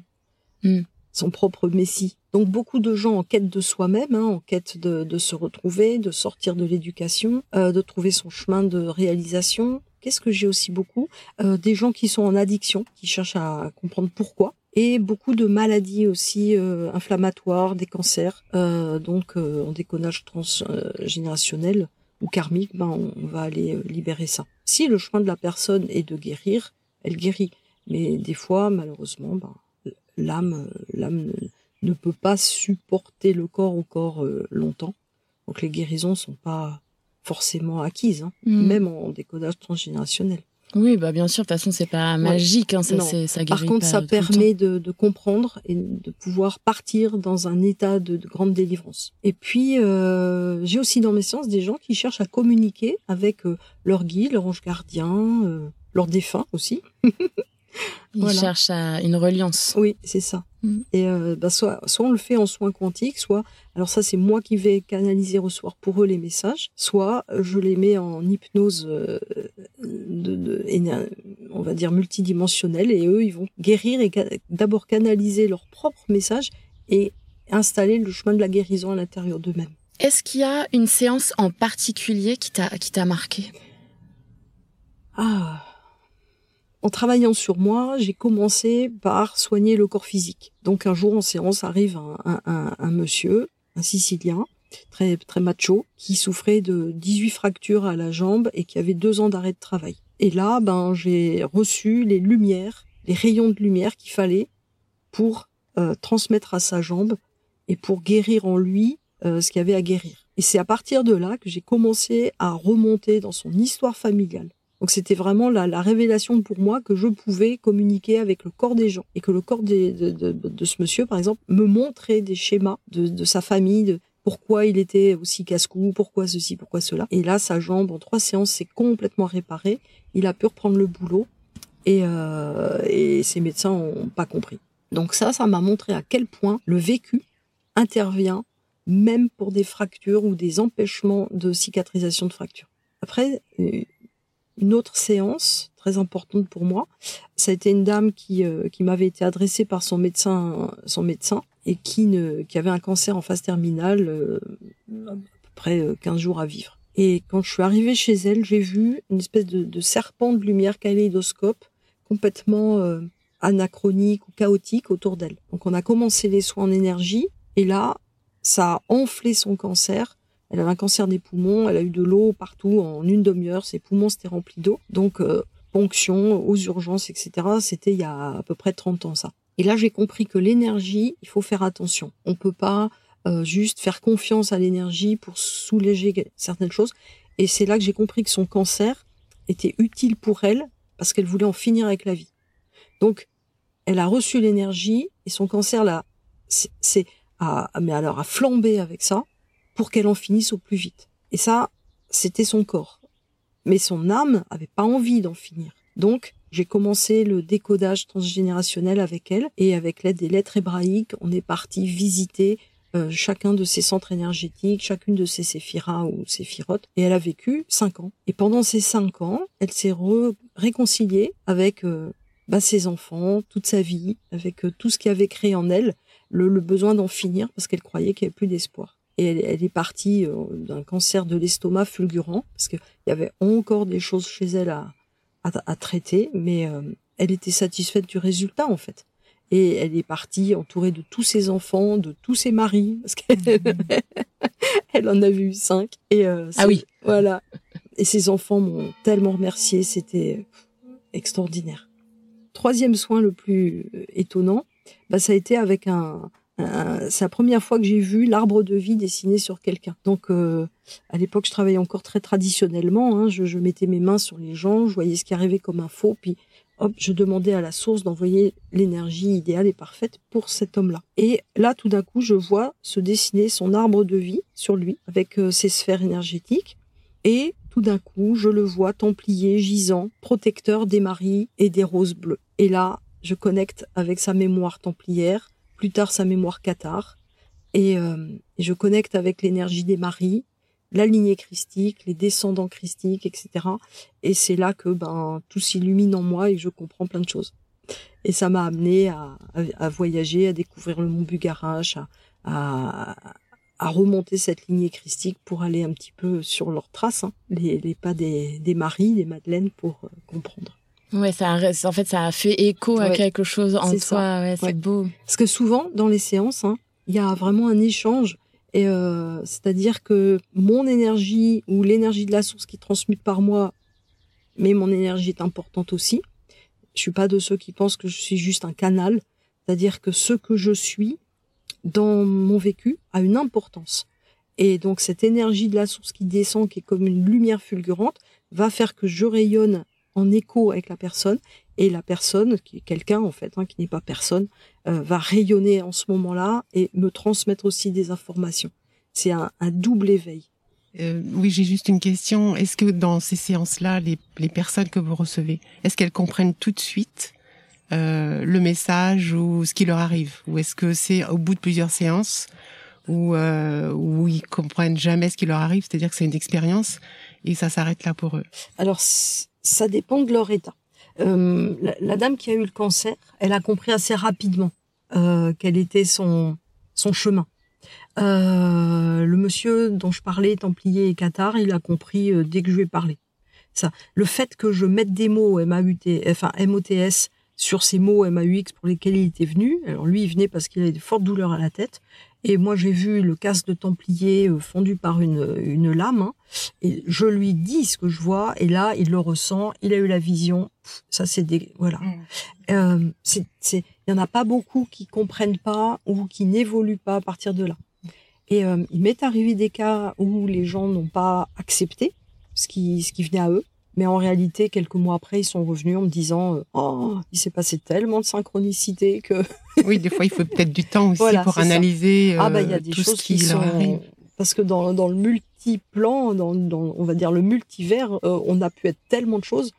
Hmm. son propre messie. Donc beaucoup de gens en quête de soi-même, hein, en quête de, de se retrouver, de sortir de l'éducation, euh, de trouver son chemin de réalisation. Qu'est-ce que j'ai aussi beaucoup? Des gens qui sont en addiction, qui cherchent à comprendre pourquoi. Et beaucoup de maladies aussi euh, inflammatoires, des cancers. Euh, donc euh, en déconnage transgénérationnel ou karmique, ben, on, va aller euh, libérer ça. Si le chemin de la personne est de guérir, elle guérit. Mais des fois, malheureusement, ben, l'âme, euh, l'âme ne, ne peut pas supporter le corps au corps euh, longtemps. Donc les guérisons sont pas forcément acquises, hein, Mm. même en décodage transgénérationnel. Oui, bah bien sûr. De toute façon, c'est pas magique. Hein, ça, ça Par contre, pas ça permet de, de comprendre et de pouvoir partir dans un état de, de grande délivrance. Et puis, euh, j'ai aussi dans mes séances des gens qui cherchent à communiquer avec euh, leur guide, leur ange gardien, euh, leur défunt aussi. *laughs* Ils Voilà. cherchent à une reliance. Oui, c'est ça. Mhm. Et euh, bah, soit, soit on le fait en soins quantiques, soit, alors ça c'est moi qui vais canaliser, recevoir pour eux les messages, soit je les mets en hypnose, euh, de, on va dire multidimensionnelle, et eux ils vont guérir et d'abord canaliser leur propre message et installer le chemin de la guérison à l'intérieur d'eux-mêmes. Est-ce qu'il y a une séance en particulier qui t'a qui t'a marqué? Ah. En travaillant sur moi, j'ai commencé par soigner le corps physique. Donc un jour en séance arrive un, un- un- monsieur, un Sicilien, très très macho, qui souffrait de 18 fractures à la jambe et qui avait deux ans d'arrêt de travail. Et là, ben j'ai reçu les lumières, les rayons de lumière qu'il fallait pour euh, transmettre à sa jambe et pour guérir en lui euh, ce qu'il y avait à guérir. Et c'est à partir de là que j'ai commencé à remonter dans son histoire familiale. Donc c'était vraiment la, la révélation pour moi que je pouvais communiquer avec le corps des gens et que le corps de, ce monsieur, par exemple, me montrait des schémas de, sa famille, de pourquoi il était aussi casse-cou, pourquoi ceci, pourquoi cela. Et là, sa jambe, en trois séances, s'est complètement réparée. Il a pu reprendre le boulot et, euh, et ses médecins ont pas compris. Donc ça, ça m'a montré à quel point le vécu intervient même pour des fractures ou des empêchements de cicatrisation de fractures. Après, euh, une autre séance très importante pour moi, ça a été une dame qui, euh, qui m'avait été adressée par son médecin, son médecin, et qui, qui avait un cancer en phase terminale, euh, à peu près euh, 15 jours à vivre. Et quand je suis arrivée chez elle, j'ai vu une espèce de, serpent de lumière kaléidoscope complètement euh, anachronique ou chaotique autour d'elle. Donc on a commencé les soins en énergie, et là, ça a enflé son cancer. Elle avait un cancer des poumons, elle a eu de l'eau partout en une demi-heure, ses poumons s'étaient remplis d'eau. Donc, euh, ponction aux urgences, etc. C'était il y a à peu près 30 ans, ça. Et là, j'ai compris que l'énergie, il faut faire attention. On peut pas euh, juste faire confiance à l'énergie pour soulager certaines choses. Et c'est là que j'ai compris que son cancer était utile pour elle parce qu'elle voulait en finir avec la vie. Donc, elle a reçu l'énergie et son cancer là, c'est, mais alors a flambé avec ça pour qu'elle en finisse au plus vite. Et ça, c'était son corps. Mais son âme avait pas envie d'en finir. Donc, j'ai commencé le décodage transgénérationnel avec elle et avec l'aide des lettres hébraïques, on est parti visiter euh, chacun de ses centres énergétiques, chacune de ses séphiras ou séphirotes, et elle a vécu cinq ans. Et pendant ces cinq ans, elle s'est réconciliée avec euh, bah, ses enfants, toute sa vie, avec euh, tout ce qui avait créé en elle le, le besoin d'en finir parce qu'elle croyait qu'il n'y avait plus d'espoir. Et elle, elle est partie euh, d'un cancer de l'estomac fulgurant parce qu'il y avait encore des choses chez elle à, à, à traiter, mais euh, elle était satisfaite du résultat en fait. Et elle est partie entourée de tous ses enfants, de tous ses maris, parce qu'elle *laughs* elle en avait eu cinq. Et euh, Ah oui. Voilà. Et ses enfants m'ont tellement remercié, c'était extraordinaire. Troisième soin le plus étonnant, bah, ça a été avec un, un- c'est la première fois que j'ai vu l'arbre de vie dessiné sur quelqu'un. Donc, euh, à l'époque, je travaillais encore très traditionnellement. hein. je, je mettais mes mains sur les gens, je voyais ce qui arrivait comme info, puis hop, je demandais à la source d'envoyer l'énergie idéale et parfaite pour cet homme-là. Et là, tout d'un coup, je vois se dessiner son arbre de vie sur lui, avec euh, ses sphères énergétiques. Et tout d'un coup, je le vois templier, gisant, protecteur des maris et des roses bleues. Et là, je connecte avec sa mémoire templière, plus tard sa mémoire cathare, et, euh, je connecte avec l'énergie des maris, la lignée christique, les descendants christiques, etc. Et c'est là que ben tout s'illumine en moi et je comprends plein de choses. Et ça m'a amené à, à, voyager, à découvrir le mont Bugarache, à, à, remonter cette lignée christique pour aller un petit peu sur leurs traces, hein, les, les, pas des, des maris, des madeleines, pour euh, comprendre. Ouais, ça a, en fait, ça a fait écho à quelque chose en soi. Ouais, c'est beau. Parce que souvent, dans les séances, hein, il y a vraiment un échange et euh, c'est-à-dire que mon énergie ou l'énergie de la source qui transmute par moi, mais mon énergie est importante aussi. Je suis pas de ceux qui pensent que je suis juste un canal. C'est-à-dire que ce que je suis dans mon vécu a une importance. Et donc cette énergie de la source qui descend, qui est comme une lumière fulgurante, va faire que je rayonne en écho avec la personne et la personne, qui est quelqu'un en fait, hein, qui n'est pas personne, euh, va rayonner en ce moment-là et me transmettre aussi des informations. C'est un, double éveil. Euh, oui, j'ai juste une question. Est-ce que dans ces séances-là, les, les, personnes que vous recevez, est-ce qu'elles comprennent tout de suite euh, le message ou ce qui leur arrive? Ou est-ce que c'est au bout de plusieurs séances où, euh, où ils comprennent jamais ce qui leur arrive, c'est-à-dire que c'est une expérience et ça s'arrête là pour eux? Alors, ça dépend de leur état. Euh, la, dame qui a eu le cancer, elle a compris assez rapidement euh, quel était son, son chemin. Euh, le monsieur dont je parlais, Templier et Qatar, il a compris dès que je lui ai parlé. Ça, le fait que je mette des mots MAUT, enfin MOTS sur ces mots MAUX pour lesquels il était venu. Alors lui, il venait parce qu'il avait de fortes douleurs à la tête. Et moi, j'ai vu le casque de Templier euh, fondu par une, une lame. Hein, et je lui dis ce que je vois. Et là, il le ressent. Il a eu la vision. Ça, c'est des... Voilà. Mm. Euh, c'est, c'est, il y en a pas beaucoup qui comprennent pas ou qui n'évoluent pas à partir de là. Et euh, il m'est arrivé des cas où les gens n'ont pas accepté ce qui, ce qui venait à eux. Mais en réalité, quelques mois après, ils sont revenus en me disant euh, Oh, il s'est passé tellement de synchronicité que. *laughs* oui, des fois, il faut peut-être du temps aussi pour analyser ah, bah, y a euh, des choses qui, qui sont... Parce que dans, dans le multiplan, dans, dans, on va dire le multivers, euh, on a pu être tellement de choses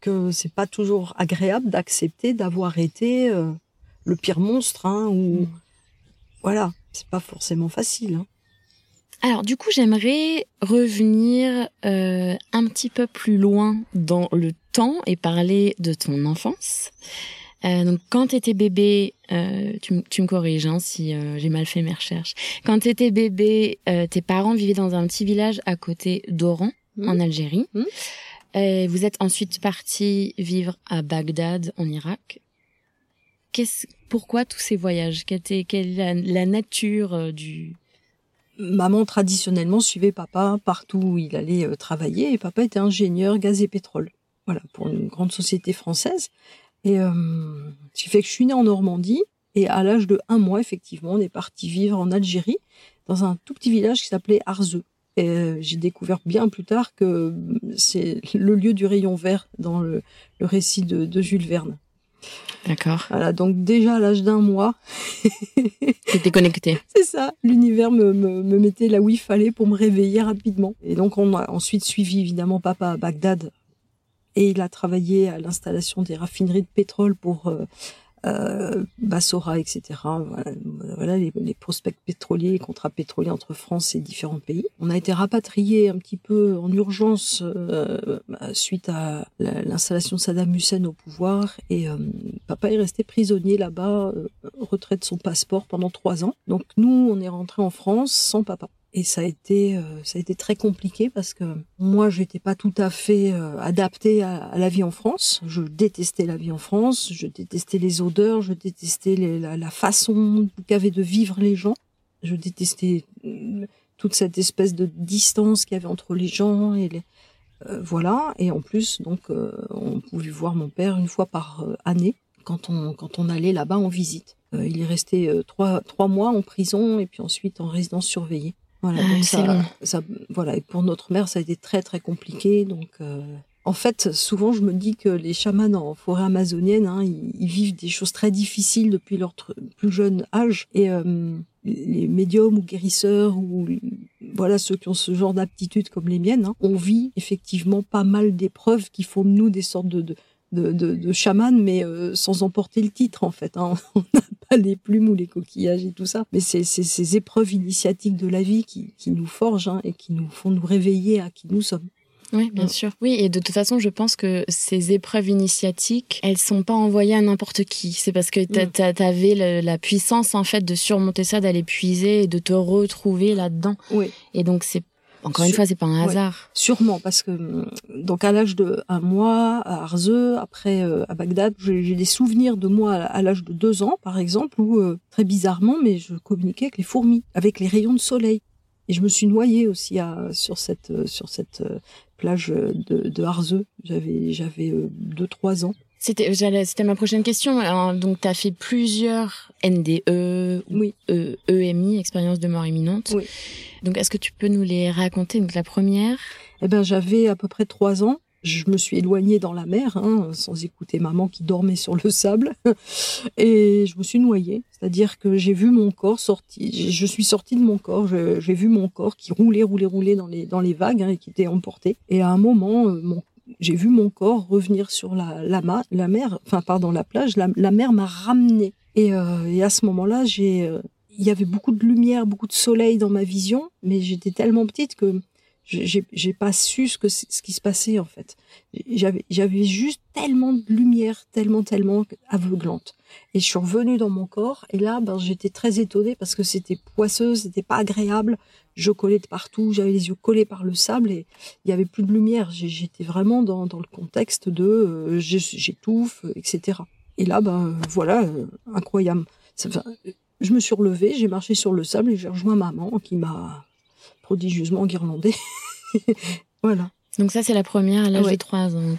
que c'est pas toujours agréable d'accepter d'avoir été le pire monstre. Hein, ou... Mm. Voilà, c'est pas forcément facile. Hein. Alors du coup, j'aimerais revenir euh, un petit peu plus loin dans le temps et parler de ton enfance. Euh, donc quand tu étais bébé, euh, tu, tu, me corriges hein, si euh, j'ai mal fait mes recherches. Quand tu étais bébé, euh, tes parents vivaient dans un petit village à côté d'Oran, mmh. en Algérie. Mmh. vous êtes ensuite parti vivre à Bagdad, en Irak. Qu'est-ce, pourquoi tous ces voyages? Quelle est la, la nature du, maman traditionnellement suivait papa partout où il allait euh, travailler et papa était ingénieur gaz et pétrole. Voilà, pour une grande société française. Et euh, ce qui fait que je suis née en Normandie et à l'âge de un mois, effectivement, on est parti vivre en Algérie dans un tout petit village qui s'appelait Arzeux. Et euh, j'ai découvert bien plus tard que c'est le lieu du rayon vert dans le, récit de Jules Verne. D'accord. Voilà, donc déjà à l'âge d'un mois. *laughs* T'étais connecté. C'est ça. L'univers me, me, me, mettait là où il fallait pour me réveiller rapidement. Et donc on a ensuite suivi évidemment papa à Bagdad. Et il a travaillé à l'installation des raffineries de pétrole pour euh, euh, Bassora, etc. Voilà, les, prospects pétroliers, les contrats pétroliers entre France et différents pays. On a été rapatrié un petit peu en urgence euh, suite à l'installation de Saddam Hussein au pouvoir et euh, papa est resté prisonnier là-bas, euh, retrait de son passeport pendant trois ans. Donc nous, on est rentré en France sans papa et ça a été euh, ça a été très compliqué parce que moi j'étais pas tout à fait euh, adaptée à, la vie en France. Je détestais la vie en France je détestais les odeurs je détestais la, façon qu'avaient de vivre les gens. Je détestais euh, toute cette espèce de distance qu'il y avait entre les gens et les voilà. Et en plus donc on pouvait voir mon père une fois par année quand on quand on allait là-bas en visite. Il est resté trois trois mois en prison et puis ensuite en résidence surveillée voilà, ah, donc ça, ça, voilà. Et pour notre mère, ça a été très très compliqué. Donc, euh, En fait, souvent, je me dis que les chamans en forêt amazonienne, hein, ils, vivent des choses très difficiles depuis leur plus jeune âge. Et euh, les médiums ou guérisseurs ou voilà ceux qui ont ce genre d'aptitude comme les miennes, hein, on vit effectivement pas mal d'épreuves qui font de nous des sortes de, de de, de, chamans, mais euh, sans emporter le titre en fait. Hein. *laughs* On n'a pas les plumes ou les coquillages et tout ça, mais c'est ces épreuves initiatiques de la vie qui, qui nous forgent hein, et qui nous font nous réveiller à qui nous sommes. Oui, bien sûr. Oui, et de toute façon, je pense que ces épreuves initiatiques, elles sont pas envoyées à n'importe qui. C'est parce que tu avais la puissance, en fait, de surmonter ça, d'aller puiser et de te retrouver là-dedans. Oui. Et donc, c'est encore une fois, c'est pas un hasard. sûrement, parce que donc à l'âge de un mois à Arzeu, après euh, à Bagdad, j'ai des souvenirs de moi à, l'âge de deux ans, par exemple, où euh, très bizarrement, mais je communiquais avec les fourmis, avec les rayons de soleil. Et je me suis noyée aussi à, sur cette euh, sur cette plage de, de Arzeu. J'avais j'avais deux trois ans. C'était c'était ma prochaine question. donc tu as fait plusieurs NDE oui. e, EMI expérience de mort imminente. Oui. Donc est-ce que tu peux nous les raconter? Donc la première? Eh ben j'avais à peu près trois ans. Je me suis éloignée dans la mer, hein, sans écouter maman qui dormait sur le sable, *laughs* et je me suis noyée. C'est-à-dire que j'ai vu mon corps sortir. Je suis sortie de mon corps. J'ai vu mon corps qui roulait, roulait, roulait dans les dans les vagues hein, et qui était emporté. Et à un moment, euh, mon j'ai vu mon corps revenir sur la, la, mer, enfin pardon, la plage. La, mer m'a ramené. Et, euh, et, à ce moment-là, j'ai, euh, il y avait beaucoup de lumière, beaucoup de soleil dans ma vision, mais j'étais tellement petite que j'ai, j'ai pas su ce que qui se passait en fait. J'avais, j'avais juste tellement de lumière, tellement, tellement aveuglante. Et je suis revenue dans mon corps, et là, ben, j'étais très étonnée parce que c'était poisseux, c'était pas agréable je collais de partout, j'avais les yeux collés par le sable et il y avait plus de lumière. J'étais vraiment dans, dans, le contexte de euh, j'étouffe, etc. Et là, ben voilà, euh, incroyable. je me suis relevée, j'ai marché sur le sable et j'ai rejoint maman qui m'a prodigieusement guirlandée. *laughs* voilà. Donc ça, c'est la première à l'âge de 3 ans.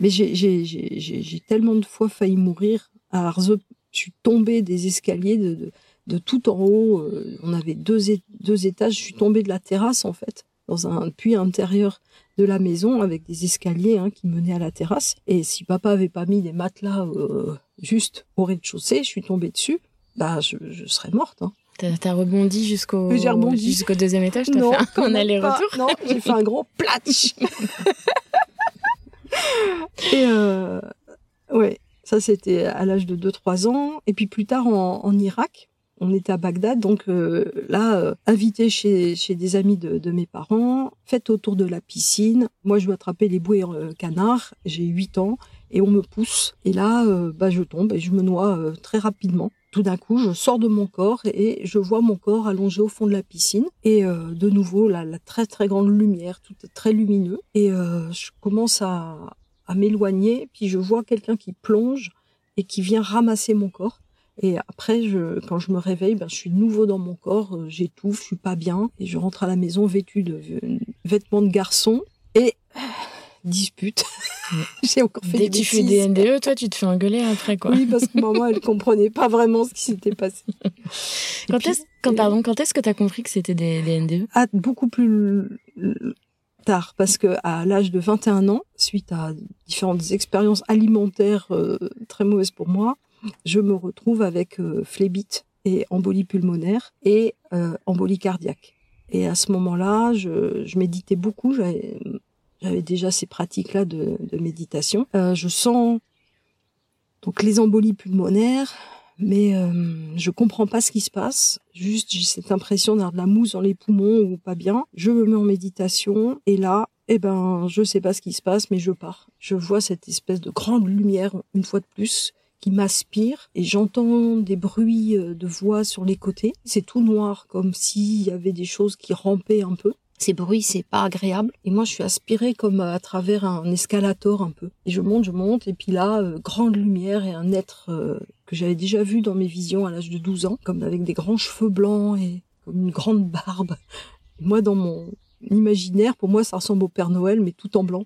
Mais j'ai tellement de fois failli mourir. À Arze, je suis tombée des escaliers de de tout en haut. Euh, on avait deux, deux étages. Je suis tombée de la terrasse, en fait, dans un puits intérieur de la maison avec des escaliers hein, qui menaient à la terrasse. Et si papa avait pas mis des matelas euh, juste au rez-de-chaussée, je suis tombée dessus, bah je, serais morte. Hein. T'as rebondi jusqu'au jusqu'au deuxième étage Non, fait un, aller-retour Non, j'ai fait un gros platch. *laughs* Et euh, ouais, ça c'était à l'âge de 2-3 ans. Et puis plus tard en Irak, on était à Bagdad, donc euh, là, euh, invité chez, chez des amis de, de, mes parents, fête autour de la piscine. Moi, je veux attraper les bouées euh, canards. J'ai 8 ans et on me pousse. Et là, euh, bah, je tombe et je me noie très rapidement. Tout d'un coup, je sors de mon corps et je vois mon corps allongé au fond de la piscine. Et de nouveau, la, la, très très grande lumière, tout très lumineux. Et je commence à, à m'éloigner, puis je vois quelqu'un qui plonge et qui vient ramasser mon corps. Et après, je, quand je me réveille, ben, je suis nouveau dans mon corps, euh, j'étouffe, je suis pas bien, et je rentre à la maison vêtue de vêtements de garçon et dispute. *laughs* J'ai encore fait Dès des tu fais des NDE, toi, tu te fais engueuler après, quoi. Oui, parce que maman, elle comprenait pas vraiment ce qui s'était passé. quand est-ce, quand, pardon, quand est-ce que tu as compris que c'était des, des NDE ah, beaucoup plus tard, parce que à l'âge de 21 ans, suite à différentes expériences alimentaires euh, très mauvaises pour moi, je me retrouve avec euh, phlébite et embolie pulmonaire et euh, embolie cardiaque. Et à ce moment-là, je, méditais beaucoup. J'avais déjà ces pratiques-là de, méditation. Euh, je sens donc les embolies pulmonaires, mais je comprends pas ce qui se passe. Juste, j'ai cette impression d'avoir de la mousse dans les poumons ou pas bien. Je me mets en méditation et là, eh ben, je sais pas ce qui se passe, mais je pars. Je vois cette espèce de grande lumière une fois de plus qui m'aspire et j'entends des bruits euh, de voix sur les côtés. C'est tout noir, comme s'il y avait des choses qui rampaient un peu. Ces bruits, c'est pas agréable. Et moi, je suis aspirée comme à travers un escalator un peu. Et je monte, je monte, et puis là, euh, grande lumière et un être euh, que j'avais déjà vu dans mes visions à l'âge de 12 ans, comme avec des grands cheveux blancs et comme une grande *laughs* barbe. moi, dans mon imaginaire, pour moi, ça ressemble au Père Noël, mais tout en blanc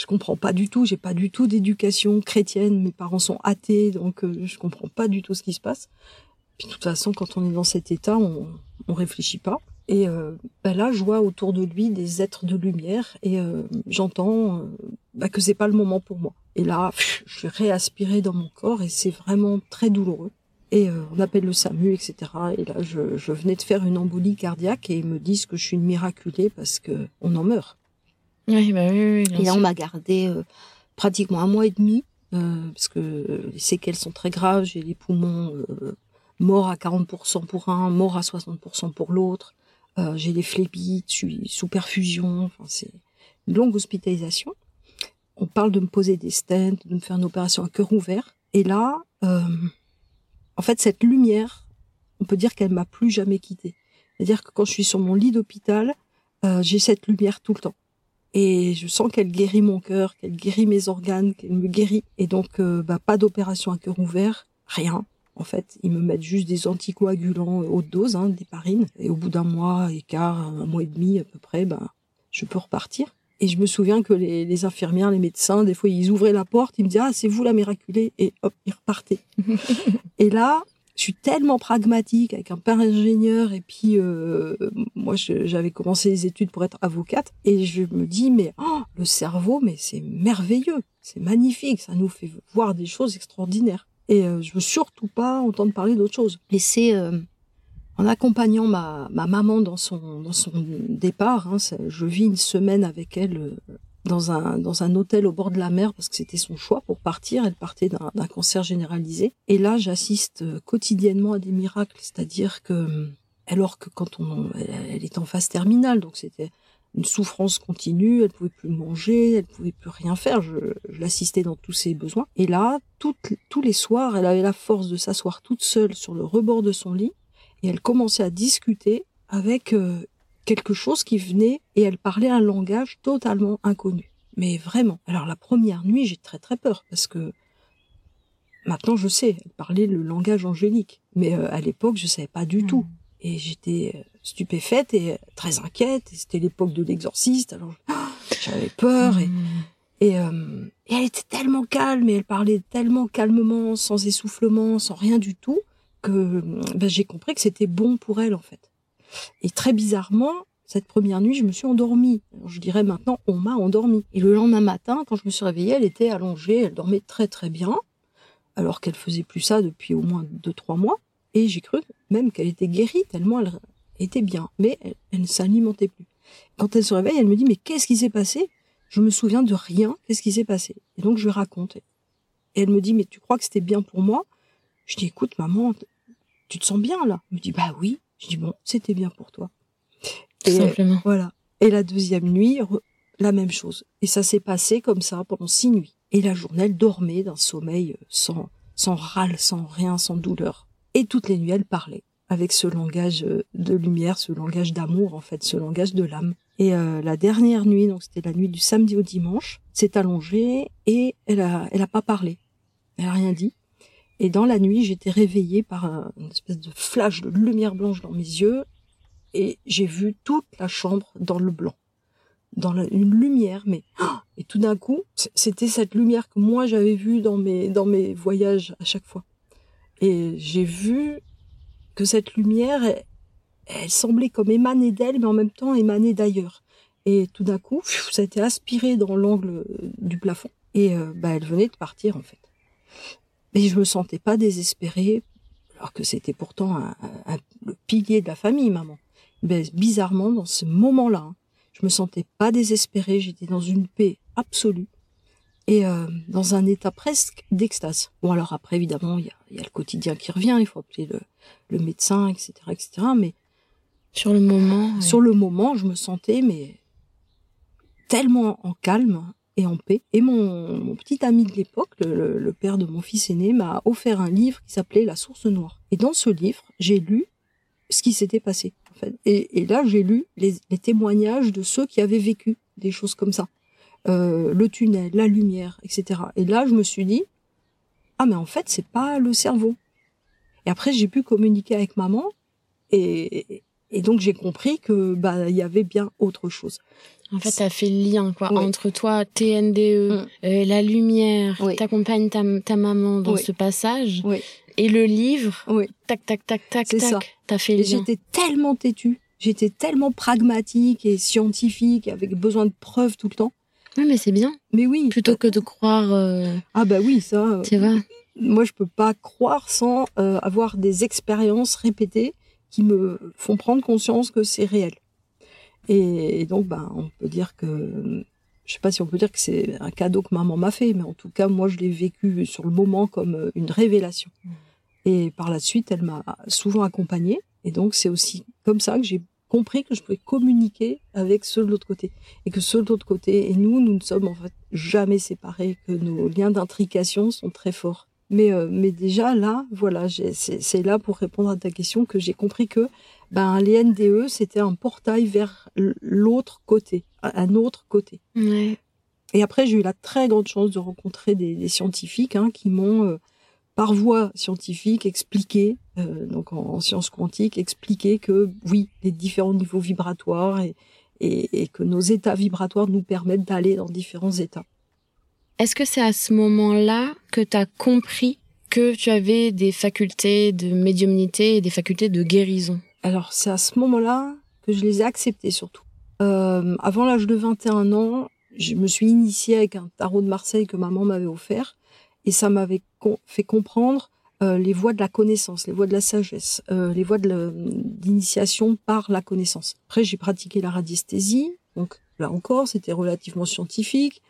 je comprends pas du tout, j'ai pas du tout d'éducation chrétienne, mes parents sont athées, donc euh, je comprends pas du tout ce qui se passe. Puis de toute façon, quand on est dans cet état, on, on réfléchit pas. Et euh, bah là, je vois autour de lui des êtres de lumière et euh, j'entends euh, bah, que c'est pas le moment pour moi. Et là, je suis réaspirée dans mon corps et c'est vraiment très douloureux. Et euh, on appelle le SAMU, etc. Et là, je, je, venais de faire une embolie cardiaque et ils me disent que je suis une miraculée parce que on en meurt. Oui, bah oui, oui. Et là, on m'a gardé euh, pratiquement un mois et demi euh, parce que les séquelles sont très graves. J'ai les poumons morts à 40% pour un, morts à 60% pour l'autre. Euh, j'ai les phlébites, je suis sous perfusion. Enfin, c'est une longue hospitalisation. On parle de me poser des stents, de me faire une opération à cœur ouvert. Et là, euh, en fait, cette lumière, on peut dire qu'elle m'a plus jamais quittée. C'est-à-dire que quand je suis sur mon lit d'hôpital, euh, j'ai cette lumière tout le temps. Et je sens qu'elle guérit mon cœur, qu'elle guérit mes organes, qu'elle me guérit. Et donc, euh, bah, pas d'opération à cœur ouvert, rien. En fait, ils me mettent juste des anticoagulants haute dose, hein, des parines. Et au bout d'un mois et quart, un mois et demi à peu près, ben, je peux repartir. Et je me souviens que les, les, infirmières, les médecins, des fois, ils ouvraient la porte, ils me disaient, ah, c'est vous la miraculée, et hop, ils repartaient. *laughs* et là, je suis tellement pragmatique avec un père ingénieur, et puis euh, moi, j'avais commencé les études pour être avocate, et je me dis, mais oh, le cerveau, mais c'est merveilleux, c'est magnifique, ça nous fait voir des choses extraordinaires. Et euh, je veux surtout pas entendre parler d'autre chose. Et c'est euh, en accompagnant ma, ma maman dans son dans son départ. Hein, je vis une semaine avec elle euh, dans un dans un hôtel au bord de la mer parce que c'était son choix pour partir. Elle partait d'un cancer généralisé. Et là, j'assiste euh, quotidiennement à des miracles, c'est-à-dire que alors que quand on elle est en phase terminale, donc c'était une souffrance continue, elle pouvait plus manger, elle pouvait plus rien faire, je, je l'assistais dans tous ses besoins. Et là, toutes, tous les soirs, elle avait la force de s'asseoir toute seule sur le rebord de son lit et elle commençait à discuter avec euh, quelque chose qui venait et elle parlait un langage totalement inconnu. Mais vraiment. Alors la première nuit, j'ai très très peur parce que maintenant je sais, elle parlait le langage angélique. Mais euh, à l'époque, je savais pas du mmh. tout. Et j'étais euh, stupéfaite et très inquiète. C'était l'époque de l'exorciste, alors *gasps* j'avais peur. Et, mmh. et, euh, et, elle était tellement calme et elle parlait tellement calmement, sans essoufflement, sans rien du tout, que ben, j'ai compris que c'était bon pour elle en fait. Et très bizarrement, cette première nuit, je me suis endormie. Je dirais maintenant, on m'a endormie. Et le lendemain matin, quand je me suis réveillée, elle était allongée, elle dormait très très bien, alors qu'elle faisait plus ça depuis au moins deux trois mois. Et j'ai cru même qu'elle était guérie tellement elle était bien, mais elle, ne s'alimentait plus. Quand elle se réveille, elle me dit mais qu'est-ce qui s'est passé? Je me souviens de rien. Qu'est-ce qui s'est passé? Et donc je lui raconte. Et elle me dit mais tu crois que c'était bien pour moi? Je dis écoute maman, tu te sens bien là? Elle me dit bah oui. Je dis bon, c'était bien pour toi. Et Simplement. voilà. Et la deuxième nuit, la même chose. Et ça s'est passé comme ça pendant six nuits. Et la journée, elle dormait d'un sommeil sans, sans râle, sans rien, sans douleur. Et toutes les nuits, elle parlait avec ce langage euh, de lumière, ce langage d'amour, en fait, ce langage de l'âme. Et euh, la dernière nuit, donc c'était la nuit du samedi au dimanche, s'est allongée et elle a, elle a pas parlé. Elle a rien dit. Et dans la nuit, j'étais réveillée par un, une espèce de flash de lumière blanche dans mes yeux et j'ai vu toute la chambre dans le blanc, dans une lumière. Mais et tout d'un coup, c'était cette lumière que moi j'avais vue dans mes dans mes voyages à chaque fois. Et j'ai vu que cette lumière, elle, semblait comme émaner d'elle, mais en même temps émaner d'ailleurs. Et tout d'un coup, ça a été aspiré dans l'angle du plafond. Et euh, bah, elle venait de partir, en fait. Mais je me sentais pas désespérée, alors que c'était pourtant un, un, le pilier de la famille, maman. Mais bizarrement, dans ce moment-là, hein, je me sentais pas désespérée, j'étais dans une paix absolue et euh, dans un état presque d'extase. Bon alors après évidemment il y a, y a, le quotidien qui revient, il faut appeler le, le médecin, etc., etc. Mais sur le moment, ouais. sur le moment, je me sentais mais tellement en calme et en paix. Et mon, petit ami de l'époque, le, père de mon fils aîné, m'a offert un livre qui s'appelait La Source Noire. Et dans ce livre, j'ai lu ce qui s'était passé. En fait. et, là, j'ai lu les, les témoignages de ceux qui avaient vécu des choses comme ça euh, le tunnel, la lumière, etc. Et là, je me suis dit, ah mais en fait, c'est pas le cerveau. Et après, j'ai pu communiquer avec maman et, et donc j'ai compris que bah il y avait bien autre chose. En fait, tu as fait le lien quoi oui. entre toi, TNDE, mm. euh, la lumière, oui. t'accompagnes ta, ta maman dans oui. ce passage et le livre. Tac tac tac tac tac. T'as fait le et J'étais tellement têtue j'étais tellement pragmatique et scientifique, avec besoin de preuves tout le temps. Oui, mais c'est bien. Mais oui. Plutôt que de croire. euh, Ah bah oui, ça. euh, tu vois. moi, je peux pas croire sans euh, avoir des expériences répétées qui me font prendre conscience que c'est réel. Et, et donc, ben, on peut dire que, je sais pas si on peut dire que c'est un cadeau que maman m'a fait, mais en tout cas, moi, je l'ai vécu sur le moment comme euh, une révélation. Et par la suite, elle m'a souvent accompagnée. Et donc, c'est aussi comme ça que j'ai compris que je pouvais communiquer avec ceux de l'autre côté. Et que ceux de l'autre côté et nous, nous ne sommes en fait jamais séparés, que nos liens d'intrication sont très forts. Mais, euh, mais déjà là, voilà, c'est là pour répondre à ta question que j'ai compris que ben, les NDE, c'était un portail vers l'autre côté, un un autre côté. Ouais. Et après, j'ai eu la très grande chance de rencontrer des, des scientifiques hein, qui m'ont, euh, par voie scientifique, expliqué, euh, donc en, en sciences quantiques, expliqué que oui, les différents niveaux vibratoires et, et, et que nos états vibratoires nous permettent d'aller dans différents états. Est-ce que c'est à ce moment-là que tu as compris que tu avais des facultés de médiumnité et des facultés de guérison? Alors, c'est à ce moment-là que je les ai acceptés surtout. Euh, avant l'âge de 21 ans, je me suis initiée avec un tarot de Marseille que maman m'avait offert et ça m'avait fait comprendre euh, les voies de la connaissance, les voies de la sagesse, euh, les voies de d'initiation par la connaissance. Après, j'ai pratiqué la radiesthésie, donc là encore, c'était relativement scientifique.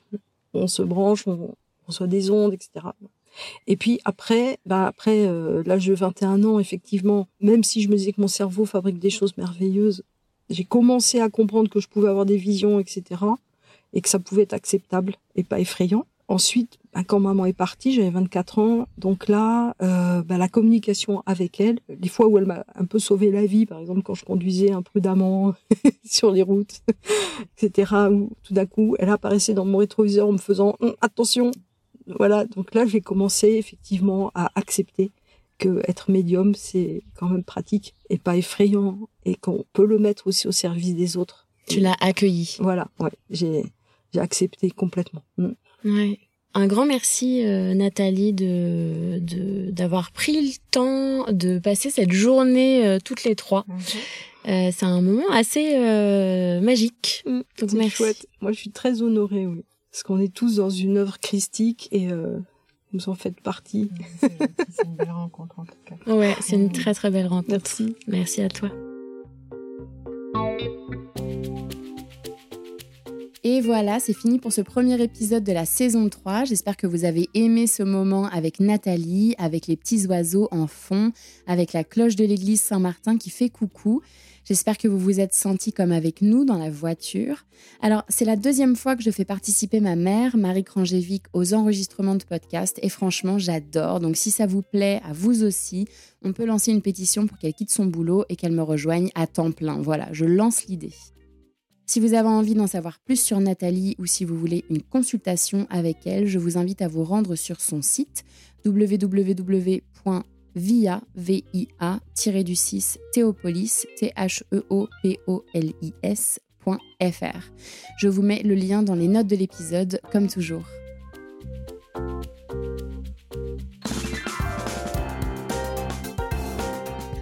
On se branche, on reçoit des ondes, etc. Et puis après, bah après euh, l'âge de 21 ans, effectivement, même si je me disais que mon cerveau fabrique des choses merveilleuses, j'ai commencé à comprendre que je pouvais avoir des visions, etc. Et que ça pouvait être acceptable et pas effrayant. Ensuite, bah, quand maman est partie, j'avais 24 ans. Donc là, euh, bah, la communication avec elle, les fois où elle m'a un peu sauvé la vie, par exemple quand je conduisais imprudemment *laughs* sur les routes, *laughs* etc. Où tout d'un coup, elle apparaissait dans mon rétroviseur en me faisant Hum, attention. Voilà. Donc là, j'ai commencé effectivement à accepter que être médium, c'est quand même pratique et pas effrayant et qu'on peut le mettre aussi au service des autres. Tu l'as accueilli. Voilà. Ouais. J'ai j'ai accepté complètement. Mm. Ouais. Un grand merci euh, Nathalie de de- d'avoir pris le temps de passer cette journée euh, toutes les trois. Euh, c'est un moment assez euh, magique. Donc C'est merci. chouette. Moi, je suis très honorée, oui. Parce qu'on est tous dans une œuvre christique et euh, vous en faites partie. C'est c'est une belle rencontre en tout cas. Ouais, c'est une très très belle rencontre. Merci. Merci à toi. Et voilà, c'est fini pour ce premier épisode de la saison 3. J'espère que vous avez aimé ce moment avec Nathalie, avec les petits oiseaux en fond, avec la cloche de l'église Saint-Martin qui fait coucou. J'espère que vous vous êtes sentis comme avec nous dans la voiture. Alors, c'est la deuxième fois que je fais participer ma mère, Marie Krangévic, aux enregistrements de podcast et franchement, j'adore. Donc, si ça vous plaît, à vous aussi, on peut lancer une pétition pour qu'elle quitte son boulot et qu'elle me rejoigne à temps plein. Voilà, je lance l'idée. Si vous avez envie d'en savoir plus sur Nathalie ou si vous voulez une consultation avec elle, je vous invite à vous rendre sur son site www.via, du 6 Théopolis, t h e. Je vous mets le lien dans les notes de l'épisode comme toujours.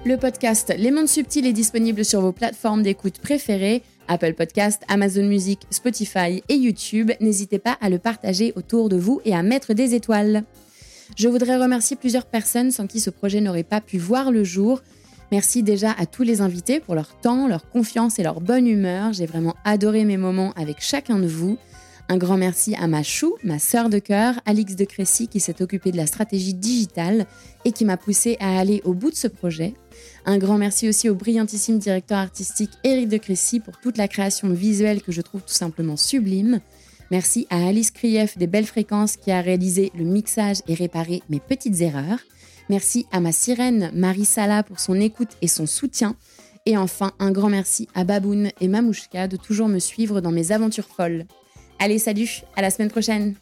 Le podcast Les Mondes Subtils est disponible sur vos plateformes d'écoute préférées, Apple Podcast, Amazon Music, Spotify et YouTube. N'hésitez pas à le partager autour de vous et à mettre des étoiles. Je voudrais remercier plusieurs personnes sans qui ce projet n'aurait pas pu voir le jour. Merci déjà à tous les invités pour leur temps, leur confiance et leur bonne humeur. J'ai vraiment adoré mes moments avec chacun de vous. Un grand merci à ma chou, ma sœur de cœur, Alix de Crécy, qui s'est occupée de la stratégie digitale et qui m'a poussé à aller au bout de ce projet. Un grand merci aussi au brillantissime directeur artistique Éric de Crécy pour toute la création visuelle que je trouve tout simplement sublime. Merci à Alice Krief des Belles Fréquences qui a réalisé le mixage et réparé mes petites erreurs. Merci à ma sirène Marie Sala pour son écoute et son soutien. Et enfin, un grand merci à Baboun et Mamouchka de toujours me suivre dans mes aventures folles. Allez, salut, à la semaine prochaine!